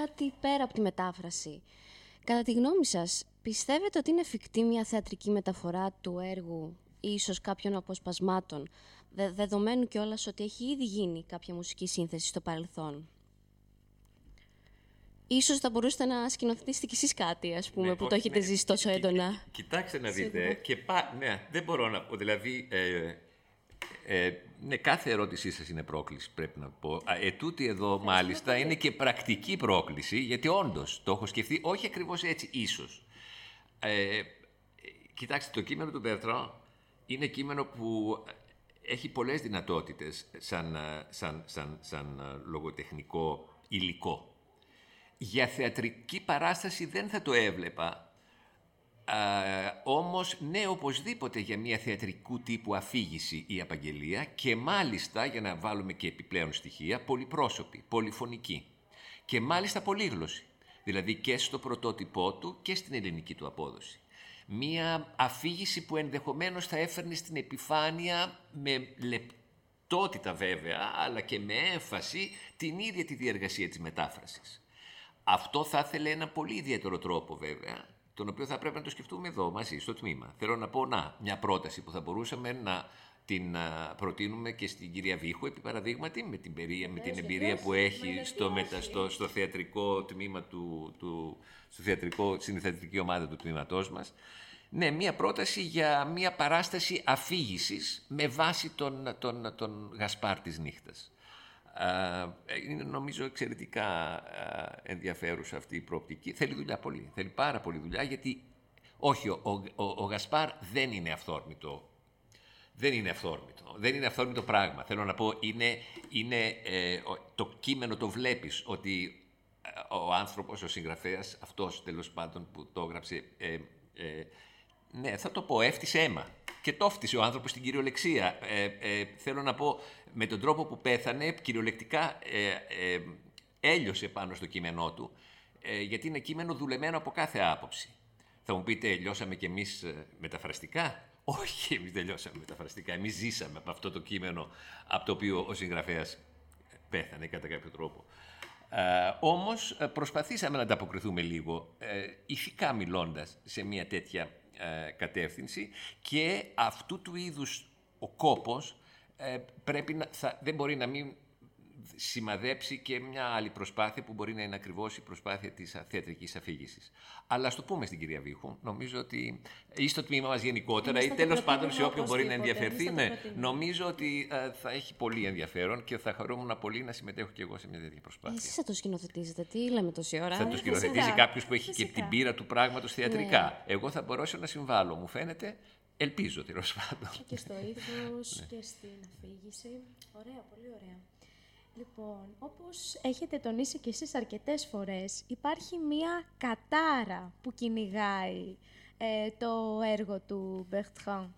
[SPEAKER 1] Κάτι πέρα από τη μετάφραση. Κατά τη γνώμη σας, πιστεύετε ότι είναι εφικτή μια θεατρική μεταφορά του έργου ή ίσως κάποιων αποσπασμάτων, δε, δεδομένου κιόλας ότι έχει ήδη γίνει κάποια μουσική σύνθεση στο παρελθόν; Ίσως θα μπορούσατε να σκηνοθετήσετε κι εσείς κάτι, ας πούμε,
[SPEAKER 3] Ναι,
[SPEAKER 1] που
[SPEAKER 3] ό-
[SPEAKER 1] το έχετε
[SPEAKER 3] ναι,
[SPEAKER 1] ζήσει τόσο
[SPEAKER 3] κι-
[SPEAKER 1] έντονα.
[SPEAKER 3] Κοιτάξτε να δείτε.
[SPEAKER 1] Σίγουρα.
[SPEAKER 3] Και πά, ναι, δεν μπορώ να πω. Δηλαδή, ε, ε, ναι, κάθε ερώτησή σας είναι πρόκληση, πρέπει να πω. Α, Ετούτη εδώ, μάλιστα, είναι και πρακτική πρόκληση, γιατί όντως το έχω σκεφτεί, όχι ακριβώς έτσι, ίσως. Ε, κοιτάξτε, το κείμενο του Μπερτράν είναι κείμενο που έχει πολλές δυνατότητες σαν, ε, σαν, σαν, σαν ε, λογοτεχνικό υλικό. Για θεατρική παράσταση δεν θα το έβλεπα. Α, όμως, ναι, οπωσδήποτε για μια θεατρικού τύπου αφήγηση ή απαγγελία και μάλιστα, για να βάλουμε και επιπλέον στοιχεία, πολυπρόσωπη, πολυφωνική και μάλιστα πολύγλωση. Δηλαδή και στο πρωτότυπό του και στην ελληνική του απόδοση. Μία αφήγηση που ενδεχομένως θα έφερνε στην επιφάνεια με λεπτότητα βέβαια, αλλά και με έμφαση την ίδια τη διεργασία της μετάφρασης. Αυτό θα ήθελε ένα πολύ ιδιαίτερο τρόπο βέβαια, τον οποίο θα πρέπει να το σκεφτούμε εδώ μαζί, στο τμήμα. Θέλω να πω, να, μια πρόταση που θα μπορούσαμε να την α, προτείνουμε και στην κυρία Βίχου, επί παραδείγματι, με την, περία, με την εμπειρία που έχει στο, μετα, στο, στο θεατρικό τμήμα του, του στο θεατρικό, στην θεατρική ομάδα του τμήματός μας. Ναι, μία πρόταση για μία παράσταση αφήγησης με βάση τον, τον, τον Γασπάρ της νύχτας. Α, είναι νομίζω εξαιρετικά α, ενδιαφέρουσα αυτή η προοπτική. Θέλει δουλειά πολύ. Θέλει πάρα πολύ δουλειά γιατί όχι, ο, ο, ο, ο Γασπάρ δεν είναι αυθόρμητο. Δεν είναι αυθόρμητο. Δεν είναι αυθόρμητο πράγμα. Θέλω να πω, είναι, είναι, ε, ο- το κείμενο το βλέπεις ότι ε, ο άνθρωπος, ο συγγραφέας, αυτός τέλος πάντων που το έγραψε, ε, ε, ναι, θα το πω, έφτιασε αίμα. Και το έφτιασε ο άνθρωπος στην κυριολεξία. Ε, ε, θέλω να πω, με τον τρόπο που πέθανε, κυριολεκτικά ε, ε, έλειωσε πάνω στο κείμενό του, ε, γιατί είναι κείμενο δουλεμένο από κάθε άποψη. Θα μου πείτε, λιώσαμε κι εμείς ε, μεταφραστικά. Όχι, εμείς δεν λιώσαμε μεταφραστικά. Εμείς ζήσαμε από αυτό το κείμενο από το οποίο ο συγγραφέας πέθανε κατά κάποιο τρόπο. Ε, όμως ε, προσπαθήσαμε να ανταποκριθούμε λίγο, ε, ηθικά μιλώντας, σε μια τέτοια ε, κατεύθυνση και αυτού του είδους ο κόπος ε, πρέπει να, θα, δεν μπορεί να μην σημαδέψει και μια άλλη προσπάθεια που μπορεί να είναι ακριβώς η προσπάθεια της α- θεατρικής αφήγησης. Αλλά ας το πούμε στην κυρία Βίχου, νομίζω ότι ή στο τμήμα μας γενικότερα
[SPEAKER 2] Εμείς
[SPEAKER 3] ή
[SPEAKER 2] θα το
[SPEAKER 3] τέλος πάντων σε
[SPEAKER 2] προτείνουμε
[SPEAKER 3] όποιον μπορεί να
[SPEAKER 2] οπωσδήποτε,
[SPEAKER 3] ενδιαφερθεί,
[SPEAKER 2] εμείς θα το
[SPEAKER 3] ναι,
[SPEAKER 2] προτείνουμε.
[SPEAKER 3] νομίζω ότι ε, θα έχει πολύ ενδιαφέρον και θα χαρούμουν πολύ να συμμετέχω και εγώ σε μια τέτοια προσπάθεια.
[SPEAKER 1] Εσείς θα το σκηνοθετήσετε, τι λέμε τόση ώρα;
[SPEAKER 3] Θα το
[SPEAKER 2] Ε,
[SPEAKER 3] σκηνοθετήσει
[SPEAKER 2] φυσικά.
[SPEAKER 3] κάποιος που έχει και
[SPEAKER 2] Φυσικά.
[SPEAKER 3] την πείρα του πράγματος θεατρικά. Εγώ θα μπορέσω να συμβάλλω, μου φαίνεται. Ελπίζω τέλος πάντων.
[SPEAKER 2] Και στο ύφος και στην αφήγηση. Ωραία, πολύ ωραία. Λοιπόν, όπως έχετε τονίσει και εσείς αρκετές φορές, υπάρχει μία κατάρα που κυνηγάει ε, το έργο του Μπεχτράν.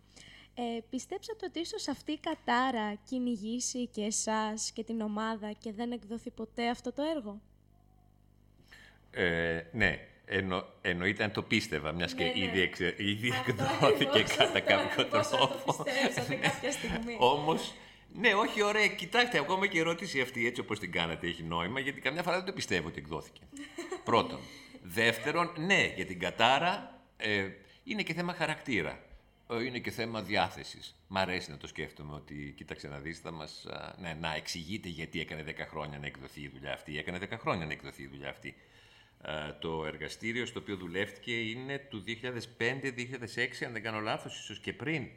[SPEAKER 2] Ε, πιστέψατε ότι ίσως αυτή η κατάρα κυνηγήσει και εσάς και την ομάδα και δεν εκδοθεί ποτέ αυτό το έργο;
[SPEAKER 3] Ε, ναι, εννο, εννοείται αν το πίστευα, μιας και
[SPEAKER 2] Ναι, ναι.
[SPEAKER 3] ήδη, εξε, ήδη
[SPEAKER 2] Αυτό
[SPEAKER 3] εκδόθηκε
[SPEAKER 2] ακριβώς.
[SPEAKER 3] κατά κάποιο
[SPEAKER 2] Πώς θα το
[SPEAKER 3] τρόπο.
[SPEAKER 2] πιστέψατε κάποια στιγμή.
[SPEAKER 3] Όμως, ναι, όχι ωραία. Κοιτάξτε, ακόμα και η ερώτηση αυτή, έτσι όπως την κάνατε, έχει νόημα, γιατί καμιά φορά δεν το πιστεύω ότι εκδόθηκε. Πρώτον. Δεύτερον, ναι, για την κατάρα ε, είναι και θέμα χαρακτήρα. Ε, Είναι και θέμα διάθεσης. Μ' αρέσει να το σκέφτομαι ότι, κοίταξε να δεις, θα μας. Ναι, να εξηγείτε γιατί έκανε 10 χρόνια να εκδοθεί η δουλειά αυτή. Έκανε 10 χρόνια να εκδοθεί η δουλειά αυτή. Ε, το εργαστήριο στο οποίο δουλεύτηκε είναι του 2005-2006, αν δεν κάνω λάθος, ίσως και πριν.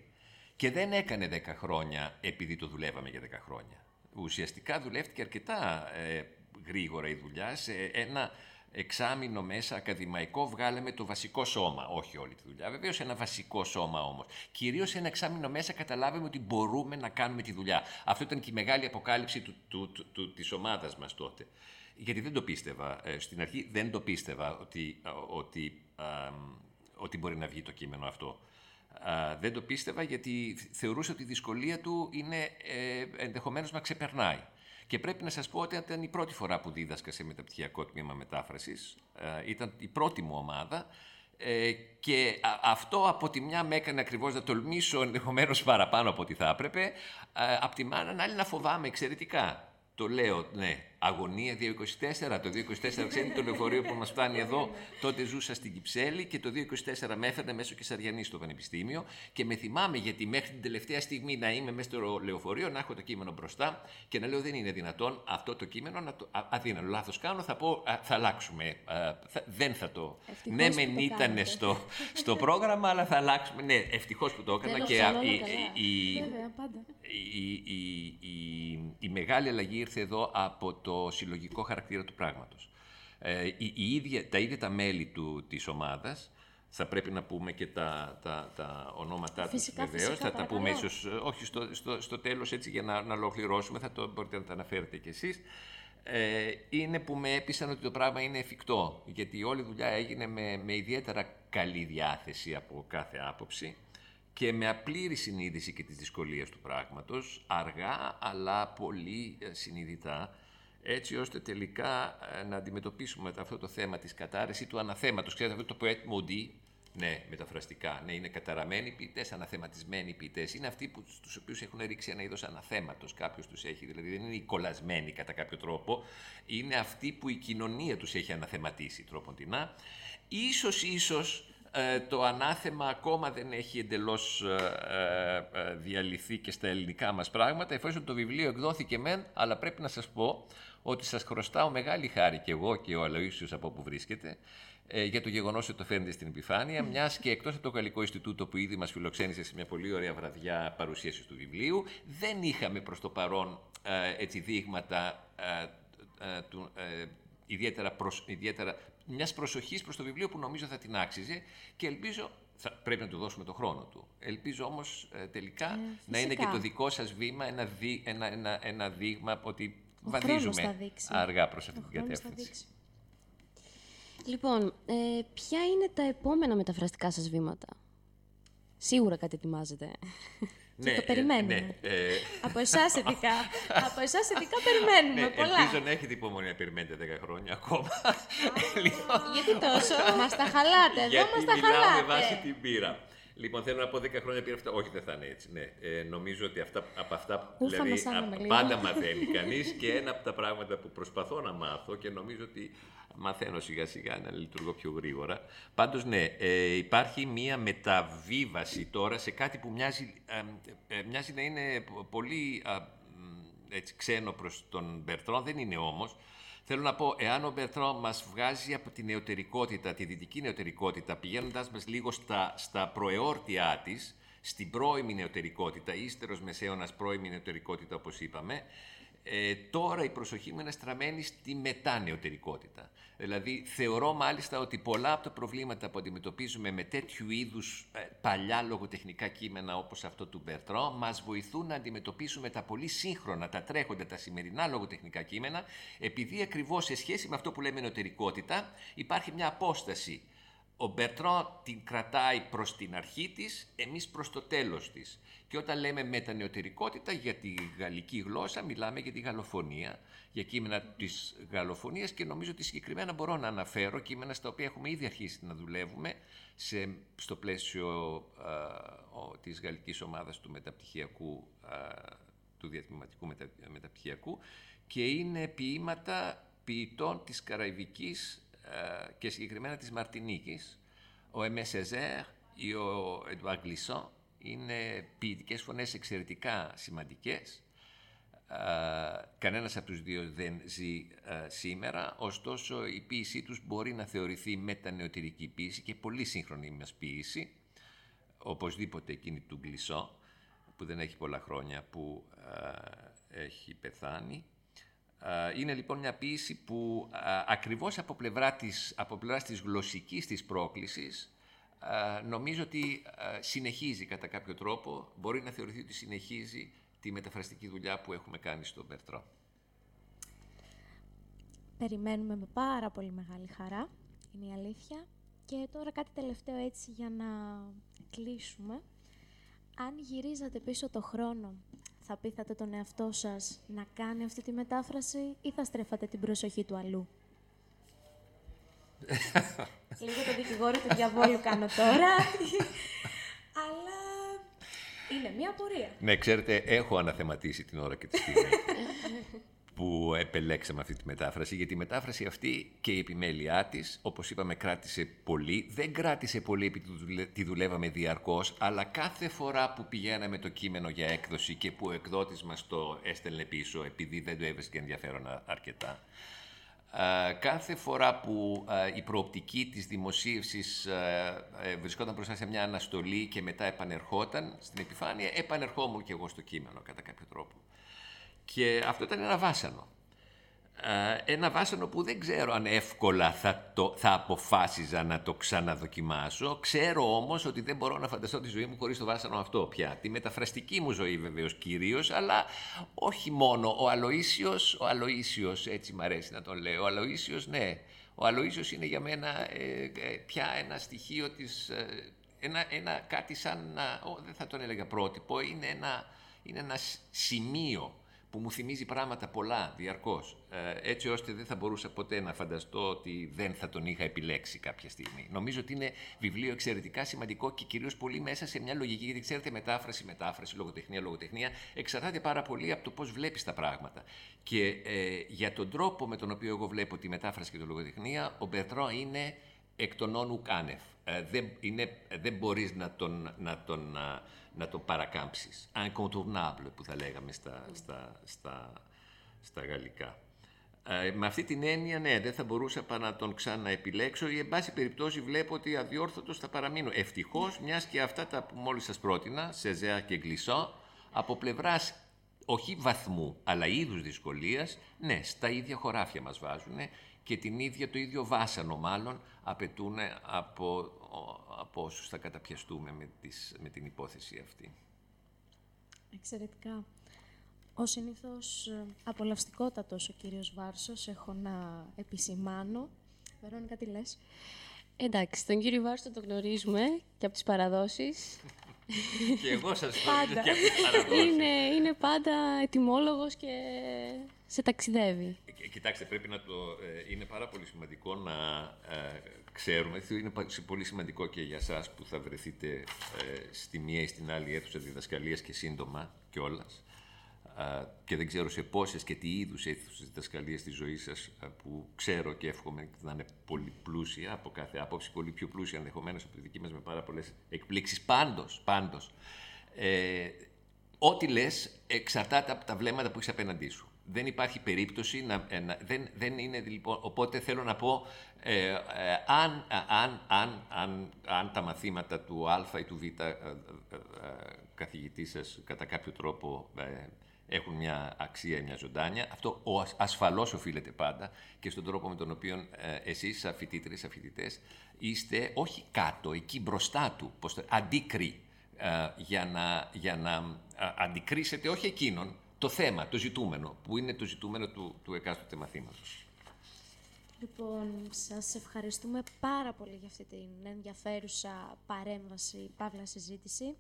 [SPEAKER 3] Και δεν έκανε 10 χρόνια επειδή το δουλεύαμε για 10 χρόνια. Ουσιαστικά δουλεύτηκε αρκετά ε, γρήγορα η δουλειά. Σε ένα εξάμεινο μέσα ακαδημαϊκό βγάλαμε το βασικό σώμα. Όχι όλη τη δουλειά, βεβαίως ένα βασικό σώμα όμως. Κυρίως σε ένα εξάμεινο μέσα καταλάβαμε ότι μπορούμε να κάνουμε τη δουλειά. Αυτό ήταν και η μεγάλη αποκάλυψη του, του, του, του, της ομάδας μας τότε. Γιατί δεν το πίστευα. Ε, στην αρχή δεν το πίστευα ότι, ε, ότι, α, ότι μπορεί να βγει το κείμενο αυτό. Α, δεν το πίστευα γιατί θεωρούσα ότι η δυσκολία του είναι ε, ενδεχομένως να ξεπερνάει. Και πρέπει να σας πω ότι ήταν η πρώτη φορά που δίδασκα σε μεταπτυχιακό τμήμα μετάφρασης. Ε, ήταν η πρώτη μου ομάδα ε, και α- αυτό από τη μια με έκανε ακριβώς να τολμήσω ενδεχομένως παραπάνω από ό,τι θα έπρεπε. Ε, απ' τη μάνα άλλη να φοβάμαι εξαιρετικά. Το λέω, ναι, αγωνία 224. Το 224 ξέρετε το λεωφορείο που μας φτάνει εδώ; Τότε ζούσα στην Κυψέλη και το 224 με έφερνε μέσω Κεσαριανή στο Πανεπιστήμιο και με θυμάμαι γιατί μέχρι την τελευταία στιγμή να είμαι μέσα στο λεωφορείο, να έχω το κείμενο μπροστά και να λέω δεν είναι δυνατόν αυτό το κείμενο να το. Αδύνατο, λάθος κάνω, θα πω θα αλλάξουμε. δεν θα το. Ευτυχώς ναι, μεν ήταν στο, στο πρόγραμμα, αλλά θα αλλάξουμε. Ναι, ευτυχώς που το έκανα και η, η, η, μεγάλη αλλαγή ήρθε εδώ από το συλλογικό χαρακτήρα του πράγματος. Ε, η, η ίδια, τα ίδια τα μέλη του, της ομάδας, θα πρέπει να πούμε και τα, τα, τα ονόματά τους βεβαίως, θα τα πούμε ίσως, όχι στο, στο, στο τέλος έτσι για να, να ολοκληρώσουμε, θα το μπορείτε να τα αναφέρετε κι εσείς, ε, είναι που με έπεισαν ότι το πράγμα είναι εφικτό, γιατί όλη η δουλειά έγινε με, με ιδιαίτερα καλή διάθεση από κάθε άποψη και με απλήρη συνείδηση και της δυσκολίας του πράγματος, αργά αλλά πολύ ε, συνειδητά, έτσι ώστε τελικά ε, να αντιμετωπίσουμε αυτό το θέμα της κατάρρεση του αναθέματος. Ξέρετε αυτό το poet maudit, ναι, μεταφραστικά, ναι, είναι καταραμένοι ποιητές, αναθεματισμένοι ποιητές. Είναι αυτοί που, στους οποίους έχουν ρίξει ένα είδος αναθέματος, κάποιος τους έχει, δηλαδή δεν είναι οι κολλασμένοι κατά κάποιο τρόπο, είναι αυτοί που η κοινωνία τους έχει αναθεματίσει τρόποντινά. Ίσως, ίσως, ε, το ανάθεμα ακόμα δεν έχει εντελώς ε, ε, διαλυθεί και στα ελληνικά μας πράγματα, εφόσον το βιβλίο εκδόθηκε μεν, αλλά πρέπει να σας πω ότι σας χρωστάω μεγάλη χάρη και εγώ και ο Αλοίσιος από όπου βρίσκεται, για το γεγονός ότι το φέρνετε στην επιφάνεια, mm. μιας και εκτός από το Γαλλικό Ινστιτούτο που ήδη μας φιλοξένησε σε μια πολύ ωραία βραδιά παρουσίασης του βιβλίου, δεν είχαμε προς το παρόν έτσι, δείγματα του, ιδιαίτερα, προσ, ιδιαίτερα μιας προσοχής προς το βιβλίο που νομίζω θα την άξιζε και ελπίζω, θα, πρέπει να του δώσουμε το χρόνο του, ελπίζω όμως ε, τελικά ε, να είναι και το δικό σας βήμα ένα, δι, ένα, ένα, ένα δείγμα ότι Ο βαδίζουμε αργά προς αυτή την κατεύθυνση.
[SPEAKER 1] Λοιπόν, ε, ποια είναι τα επόμενα μεταφραστικά σας βήματα; Σίγουρα κάτι ετοιμάζετε.
[SPEAKER 2] Ναι, και το περιμένουμε. Ναι, ε, από εσάς ειδικά. από εσάς ειδικά περιμένουμε ναι, πολλά.
[SPEAKER 3] Ελπίζω να έχετε υπομονή να περιμένετε 10 χρόνια ακόμα.
[SPEAKER 2] λοιπόν, Γιατί τόσο, μας τα χαλάτε. Εδώ μας τα χαλάτε.
[SPEAKER 3] με βάση την πείρα. Λοιπόν, θέλω να πω 10 χρόνια πήρα αυτά. Όχι, δεν θα είναι έτσι. Ναι. Ε, νομίζω ότι αυτά, από αυτά δηλαδή, α, πάντα μαθαίνει κανείς και ένα από τα πράγματα που προσπαθώ να μάθω και νομίζω ότι μαθαίνω σιγά σιγά να λειτουργώ πιο γρήγορα. Πάντως ναι, ε, υπάρχει μία μεταβίβαση τώρα σε κάτι που μοιάζει, ε, μοιάζει να είναι πολύ έτσι, ξένο προς τον Μπερτράν, δεν είναι όμως. Θέλω να πω, εάν ο Μπερτράν μας βγάζει από την νεωτερικότητα, τη δυτική νεωτερικότητα, πηγαίνοντας μας λίγο στα, στα προεόρτια της, στην πρώιμη νεωτερικότητα, ύστερος μεσαίωνας πρώιμη νεωτερικότητα όπως είπαμε, ε, τώρα η προσοχή μου είναι στραμμένη στη μετανεωτερικότητα. Δηλαδή, θεωρώ μάλιστα ότι πολλά από τα προβλήματα που αντιμετωπίζουμε με τέτοιου είδους ε, παλιά λογοτεχνικά κείμενα όπως αυτό του Μπερτράν, μας βοηθούν να αντιμετωπίσουμε τα πολύ σύγχρονα, τα τρέχοντα, τα σημερινά λογοτεχνικά κείμενα, επειδή ακριβώς σε σχέση με αυτό που λέμε νοτερικότητα υπάρχει μια απόσταση. Ο Μπερτρό την κρατάει προς την αρχή της, εμείς προς το τέλος της. Και όταν λέμε μετανεωτερικότητα για τη γαλλική γλώσσα, μιλάμε για τη γαλλοφωνία, για κείμενα της γαλλοφωνίας και νομίζω ότι συγκεκριμένα μπορώ να αναφέρω κείμενα στα οποία έχουμε ήδη αρχίσει να δουλεύουμε σε, στο πλαίσιο τη της γαλλικής ομάδας του μεταπτυχιακού, του διατμηματικού μετα, μεταπτυχιακού και είναι ποίηματα ποιητών της Καραϊβικής και συγκεκριμένα της Μαρτινίκης, ο Εμέ Σεζέρ ή ο Εντουάρ Γκλισόν, είναι ποιητικές φωνές εξαιρετικά σημαντικές. κανένας από τους δύο δεν ζει σήμερα, ωστόσο η ποίησή τους μπορεί να θεωρηθεί μετανεωτερική ποίηση και πολύ σύγχρονη μας ποίηση, οπωσδήποτε εκείνη του Γκλισό, που δεν έχει πολλά χρόνια που έχει πεθάνει. Είναι λοιπόν μια ποίηση που ακριβώς από πλευρά της, από πλευράς της γλωσσικής της πρόκλησης νομίζω ότι συνεχίζει κατά κάποιο τρόπο, μπορεί να θεωρηθεί ότι συνεχίζει τη μεταφραστική δουλειά που έχουμε κάνει στον Μπερτρό.
[SPEAKER 2] Περιμένουμε με πάρα πολύ μεγάλη χαρά, είναι η αλήθεια. Και τώρα κάτι τελευταίο έτσι για να κλείσουμε. Αν γυρίζατε πίσω το χρόνο, θα πείθατε τον εαυτό σας να κάνει αυτή τη μετάφραση ή θα στρέφατε την προσοχή του αλλού; Λίγο το δικηγόρο του διαβόλου κάνω τώρα. Αλλά είναι μία πορεία.
[SPEAKER 3] Ναι, ξέρετε, έχω αναθεματίσει την ώρα και τη στιγμή. που επελέξαμε αυτή τη μετάφραση, γιατί η μετάφραση αυτή και η επιμέλειά της, όπως είπαμε, κράτησε πολύ. Δεν κράτησε πολύ επειδή τη δουλεύαμε διαρκώς, αλλά κάθε φορά που πηγαίναμε το κείμενο για έκδοση και που ο εκδότης μας το έστελνε πίσω, επειδή δεν το έβρισκε ενδιαφέρον αρκετά, κάθε φορά που η προοπτική της δημοσίευσης ε, βρισκόταν μπροστά σε μια αναστολή και μετά επανερχόταν στην επιφάνεια, επανερχόμουν και εγώ στο κείμενο κατά κάποιο τρόπο. Και αυτό ήταν ένα βάσανο. Ένα βάσανο που δεν ξέρω αν εύκολα θα, το, θα αποφάσιζα να το ξαναδοκιμάσω. Ξέρω όμως ότι δεν μπορώ να φανταστώ τη ζωή μου χωρίς το βάσανο αυτό πια. Τη μεταφραστική μου ζωή βεβαίως κυρίως, αλλά όχι μόνο. Ο Αλοΐσιος, ο Αλοΐσιος, έτσι μ' αρέσει να τον λέω. Ο Αλοΐσιος, ναι. Ο Αλοΐσιος είναι για μένα ε, ε, πια ένα στοιχείο της... Ε, ένα, ένα, κάτι σαν, να, δεν θα τον έλεγα πρότυπο, είναι ένα, είναι ένα σημείο που μου θυμίζει πράγματα πολλά διαρκώς, ε, έτσι ώστε δεν θα μπορούσα ποτέ να φανταστώ ότι δεν θα τον είχα επιλέξει κάποια στιγμή. Νομίζω ότι είναι βιβλίο εξαιρετικά σημαντικό και κυρίως πολύ μέσα σε μια λογική, γιατί ξέρετε μετάφραση, μετάφραση, λογοτεχνία, λογοτεχνία, εξαρτάται πάρα πολύ από το πώς βλέπεις τα πράγματα. Και ε, για τον τρόπο με τον οποίο εγώ βλέπω τη μετάφραση και τη λογοτεχνία, ο Μπερτρό είναι εκ των όνου κάνευ. Ε, δεν, είναι, δεν μπορείς να τον, να τον να το παρακάμψεις. Incontournable που θα λέγαμε στα, στα, στα, στα γαλλικά. Ε, με αυτή την έννοια, ναι, δεν θα μπορούσα παρά να τον ξαναεπιλέξω ή, εν πάση περιπτώσει, βλέπω ότι αδιόρθωτος θα παραμείνω. Ευτυχώς, μιας και αυτά τα που μόλις σας πρότεινα, Σεζέα και Γκλισσό, από πλευράς όχι βαθμού, αλλά είδους δυσκολίας, ναι, στα ίδια χωράφια μας βάζουν και την ίδια, το ίδιο βάσανο μάλλον απαιτούν από από όσους θα καταπιαστούμε με, τις, με την υπόθεση αυτή.
[SPEAKER 2] Εξαιρετικά. Ο συνήθως ε, απολαυστικότατος ο κύριος Βάρσος έχω να επισημάνω. Βερόνικα, τι λες;
[SPEAKER 1] Εντάξει, τον κύριο Βάρσο τον γνωρίζουμε και από τις παραδόσεις.
[SPEAKER 3] και εγώ σας γνωρίζω και από τις παραδόσεις.
[SPEAKER 1] Είναι, είναι πάντα ετοιμόλογος και σε ταξιδεύει.
[SPEAKER 3] Ε, κοιτάξτε, πρέπει να το... Ε, είναι πάρα πολύ σημαντικό να ξέρουμε, είναι πολύ σημαντικό και για εσά που θα βρεθείτε ε, στη μία ή στην άλλη αίθουσα διδασκαλίας και σύντομα κιόλας. και δεν ξέρω σε πόσες και τι είδους αίθουσες διδασκαλίας στη ζωή σας που ξέρω και εύχομαι να είναι πολύ πλούσια από κάθε άποψη, πολύ πιο πλούσια ενδεχομένως από τη δική μας με πάρα πολλές εκπλήξεις. Πάντως, πάντως, ε, ό,τι λες εξαρτάται από τα βλέμματα που έχεις απέναντί σου. Δεν υπάρχει περίπτωση να, ε, να δεν, δεν είναι λοιπόν, οπότε θέλω να πω ε, ε, αν, αν, αν, αν, αν, τα μαθήματα του Α ή του Β ε, ε, καθηγητής σας κατά κάποιο τρόπο έχουν μια αξία, μια ζωντάνια, αυτό ο, ασφαλώς οφείλεται πάντα και στον τρόπο με τον οποίο ε, εσείς σαν φοιτήτρες, σαν φοιτητές, είστε όχι κάτω, εκεί μπροστά του, πώς το, αντίκρι, για να, για να αντικρίσετε όχι εκείνον, το θέμα, το ζητούμενο, που είναι το ζητούμενο του, του εκάστοτε μαθήματος.
[SPEAKER 2] Λοιπόν, σας ευχαριστούμε πάρα πολύ για αυτή την ενδιαφέρουσα παρέμβαση, παύλα συζήτηση.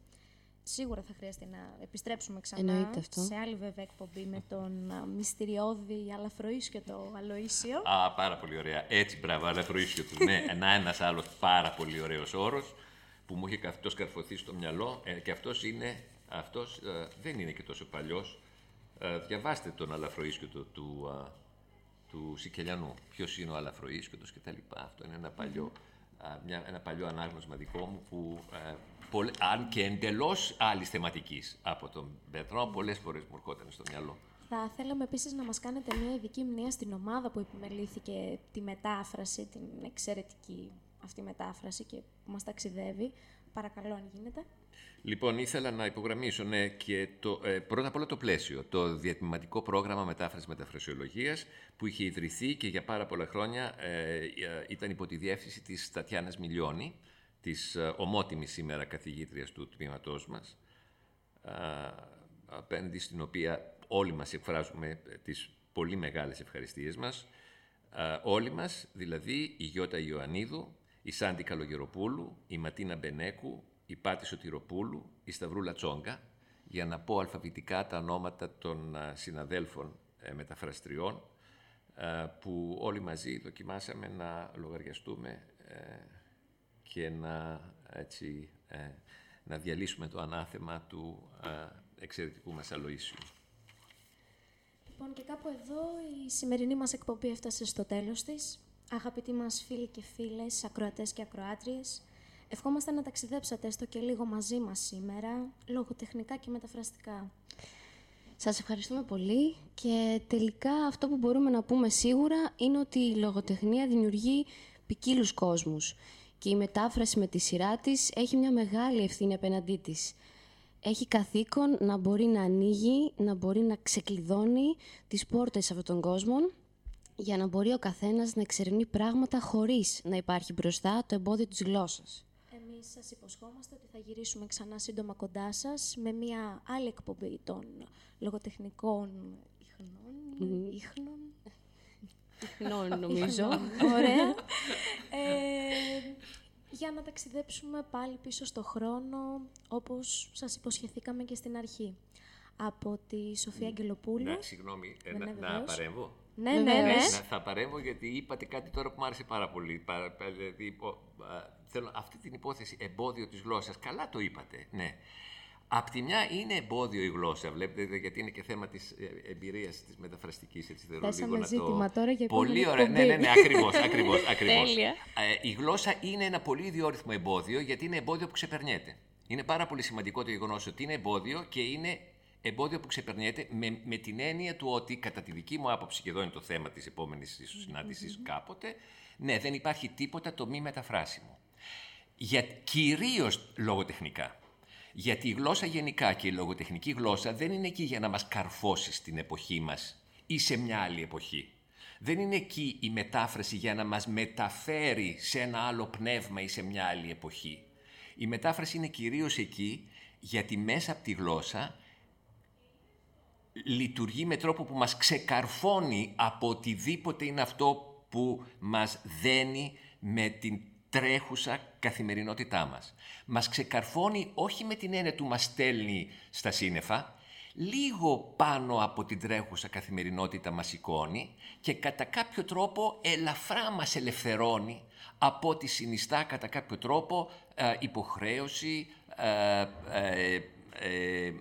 [SPEAKER 2] Σίγουρα θα χρειαστεί να επιστρέψουμε ξανά σε άλλη βέβαια εκπομπή με τον μυστηριώδη Αλαφροίσιο το Αλοίσιο.
[SPEAKER 3] Α, πάρα πολύ ωραία. Έτσι, μπράβο, Αλαφροίσιο του. ναι, ένα ένας άλλος πάρα πολύ ωραίος όρος που μου είχε αυτό καρφωθεί στο μυαλό ε, και αυτός είναι, αυτός ε, δεν είναι και τόσο παλιός. Ε, διαβάστε τον Αλαφροίσιο του, του του Σικελιανού. Ποιος είναι ο Αλαφροίσκοτο κτλ. Αυτό είναι ένα παλιό, μια, ένα παλιό ανάγνωσμα δικό μου που, ε, αν και εντελώς άλλης θεματικής από τον Μπετρό, πολλές φορές μου ερχόταν στο μυαλό.
[SPEAKER 2] Θα θέλαμε επίσης να μας κάνετε μια ειδική μνήμα στην ομάδα που επιμελήθηκε τη μετάφραση, την εξαιρετική αυτή μετάφραση και που μας ταξιδεύει. Παρακαλώ αν γίνεται.
[SPEAKER 3] Λοιπόν, ήθελα να υπογραμμίσω ναι, και το, ε, πρώτα απ' όλα το πλαίσιο. Το διατηματικό πρόγραμμα μετάφρασης μεταφρασιολογίας που είχε ιδρυθεί και για πάρα πολλά χρόνια ε, ε ήταν υπό τη διεύθυνση της Τατιάνας Μιλιώνη, της ε, ομότιμης σήμερα καθηγήτριας του τμήματός μας, ε, απέναντι στην οποία όλοι μας εκφράζουμε τις πολύ μεγάλες ευχαριστίες μας. όλοι μας, δηλαδή η Γιώτα Ιωαννίδου, η Σάντι Καλογεροπούλου, η Ματίνα Μπενέκου, η Πάτης Σωτηροπούλου, η Σταυρούλα Τσόγκα, για να πω αλφαβητικά τα ονόματα των συναδέλφων ε, μεταφραστριών, ε, που όλοι μαζί δοκιμάσαμε να λογαριαστούμε ε, και να, έτσι, να διαλύσουμε το ανάθεμα του εξαιρετικού μας Αλοΐσιου.
[SPEAKER 2] Λοιπόν, και κάπου εδώ η σημερινή μας εκπομπή έφτασε στο τέλος της. Αγαπητοί μας φίλοι και φίλες, ακροατές και ακροάτριες, ευχόμαστε να ταξιδέψατε έστω και λίγο μαζί μας σήμερα, λογοτεχνικά και μεταφραστικά.
[SPEAKER 1] Σας ευχαριστούμε πολύ και τελικά αυτό που μπορούμε να πούμε σίγουρα είναι ότι η λογοτεχνία δημιουργεί ποικίλους κόσμους και η μετάφραση με τη σειρά της έχει μια μεγάλη ευθύνη απέναντί της. Έχει καθήκον να μπορεί να ανοίγει, να μπορεί να ξεκλειδώνει τις πόρτες αυτών των κόσμων για να μπορεί ο καθένας να εξερευνεί πράγματα χωρίς να υπάρχει μπροστά το εμπόδιο της γλώσσας.
[SPEAKER 2] Εμείς σας υποσχόμαστε ότι θα γυρίσουμε ξανά σύντομα κοντά σας με μια άλλη εκπομπή των λογοτεχνικών ιχνών. Ιχνών.
[SPEAKER 1] Ιχνών, νομίζω.
[SPEAKER 2] Ωραία. Ε, για να ταξιδέψουμε πάλι πίσω στο χρόνο, όπως σας υποσχεθήκαμε και στην αρχή. Από τη Σοφία Αγγελοπούλου.
[SPEAKER 3] Ναι, συγγνώμη, ε,
[SPEAKER 2] Ναι,
[SPEAKER 3] να,
[SPEAKER 2] ναι,
[SPEAKER 3] να
[SPEAKER 2] βεβαίως.
[SPEAKER 3] παρέμβω;
[SPEAKER 2] Ναι, ναι, ναι.
[SPEAKER 3] Να, θα παρέμβω γιατί είπατε κάτι τώρα που μου άρεσε πάρα πολύ. Πα- πα- δηλαδή, υπο- α, θέλω αυτή την υπόθεση εμπόδιο της γλώσσας. Καλά το είπατε, ναι. Απ' τη μια είναι εμπόδιο η γλώσσα, βλέπετε, γιατί είναι και θέμα της ε, εμπειρίας της μεταφραστικής, έτσι θέλω
[SPEAKER 2] Θέσαμε
[SPEAKER 3] λίγο να
[SPEAKER 2] ζήτημα
[SPEAKER 3] το...
[SPEAKER 2] τώρα για
[SPEAKER 3] Πολύ
[SPEAKER 2] επόμενη
[SPEAKER 3] ωραία, ναι,
[SPEAKER 2] εκπομπή.
[SPEAKER 3] ναι, ναι, ακριβώς, ακριβώς, ακριβώς.
[SPEAKER 1] Τέλεια.
[SPEAKER 3] Ε, η γλώσσα είναι ένα πολύ ιδιόρυθμο εμπόδιο, γιατί είναι εμπόδιο που ξεπερνιέται. Είναι πάρα πολύ σημαντικό το γεγονός ότι είναι εμπόδιο και είναι εμπόδιο που ξεπερνιέται με, με την έννοια του ότι, κατά τη δική μου άποψη, και εδώ είναι το θέμα της επόμενης συνάντησης κάποτε, ναι, δεν υπάρχει τίποτα το μη μεταφράσιμο. Για, κυρίως λογοτεχνικά. Γιατί η γλώσσα γενικά και η λογοτεχνική γλώσσα δεν είναι εκεί για να μας καρφώσει στην εποχή μας ή σε μια άλλη εποχή. Δεν είναι εκεί η μετάφραση για να μας μεταφέρει σε ένα άλλο πνεύμα ή σε μια άλλη εποχή. Η μετάφραση είναι κυρίως εκεί γιατί μέσα από τη γλώσσα λειτουργεί με τρόπο που μας ξεκαρφώνει από οτιδήποτε είναι αυτό που μας δένει με την τρέχουσα καθημερινότητά μας. Μας ξεκαρφώνει όχι με την έννοια του μας στέλνει στα σύννεφα, λίγο πάνω από την τρέχουσα καθημερινότητα μας σηκώνει και κατά κάποιο τρόπο ελαφρά μας ελευθερώνει από ό,τι συνιστά κατά κάποιο τρόπο ε, υποχρέωση, ε, ε, ε, ε,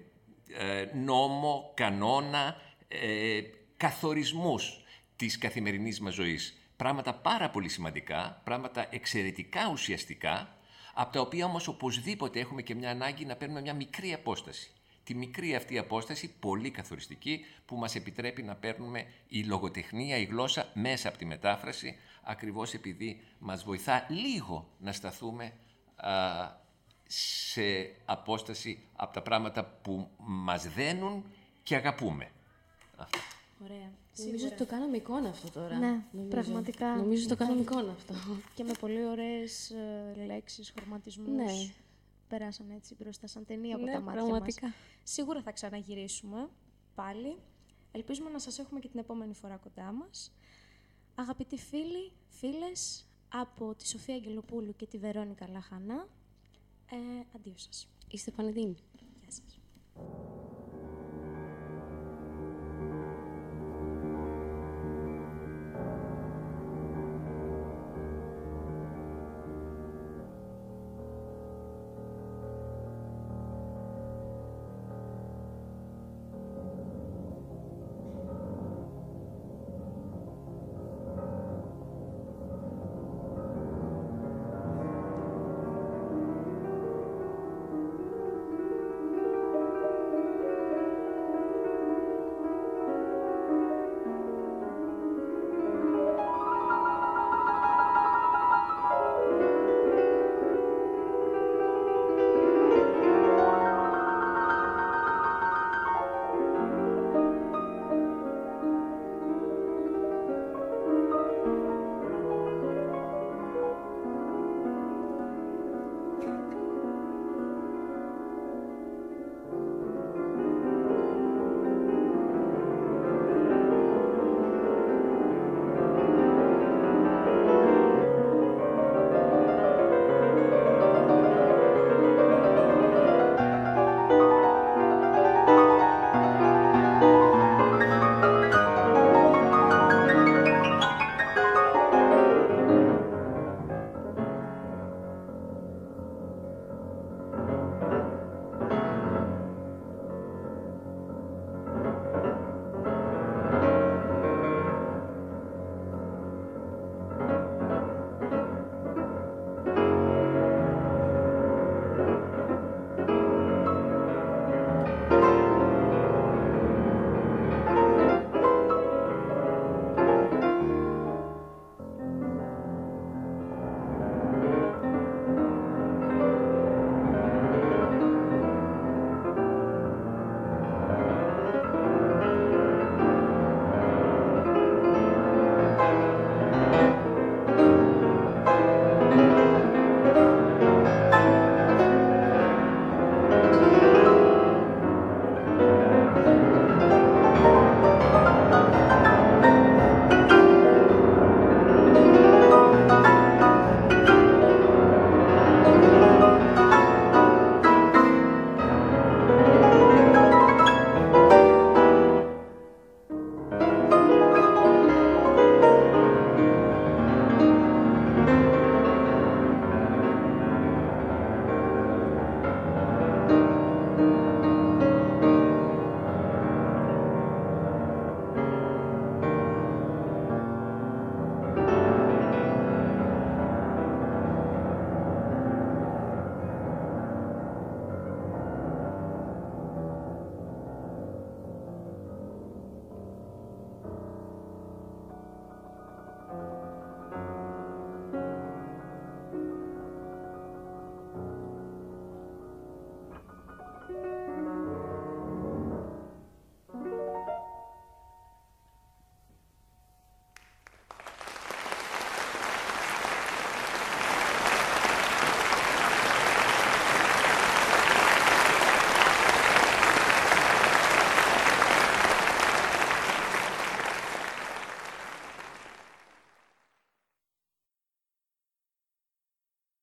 [SPEAKER 3] νόμο, κανόνα, ε, καθορισμούς της καθημερινής μας ζωής. Πράγματα πάρα πολύ σημαντικά, πράγματα εξαιρετικά ουσιαστικά, από τα οποία όμως οπωσδήποτε έχουμε και μια ανάγκη να παίρνουμε μια μικρή απόσταση. Τη μικρή αυτή απόσταση, πολύ καθοριστική, που μας επιτρέπει να παίρνουμε η λογοτεχνία, η γλώσσα μέσα από τη μετάφραση, ακριβώς επειδή μας βοηθά λίγο να σταθούμε α, σε απόσταση από τα πράγματα που μας δένουν και αγαπούμε. Αυτό.
[SPEAKER 2] Ωραία.
[SPEAKER 1] Νομίζω ότι το κάναμε εικόνα αυτό τώρα.
[SPEAKER 2] Ναι,
[SPEAKER 1] νομίζω.
[SPEAKER 2] πραγματικά.
[SPEAKER 1] Νομίζω ότι το κάναμε εικόνα αυτό.
[SPEAKER 2] Και με πολύ ωραίες ε, λέξεις, χρωματισμούς.
[SPEAKER 1] Ναι.
[SPEAKER 2] Περάσαν έτσι μπροστά σαν ταινία από
[SPEAKER 1] Ναι,
[SPEAKER 2] τα μάτια
[SPEAKER 1] πραγματικά.
[SPEAKER 2] μας. Σίγουρα θα ξαναγυρίσουμε πάλι. Ελπίζουμε να σας έχουμε και την επόμενη φορά κοντά μας. Αγαπητοί φίλοι, φίλες, από τη Σοφία Αγγελοπούλου και τη Βερόνικα Λαχανά, ε, αντίο σας.
[SPEAKER 1] Είστε πανεδίνοι.
[SPEAKER 2] Γεια σας.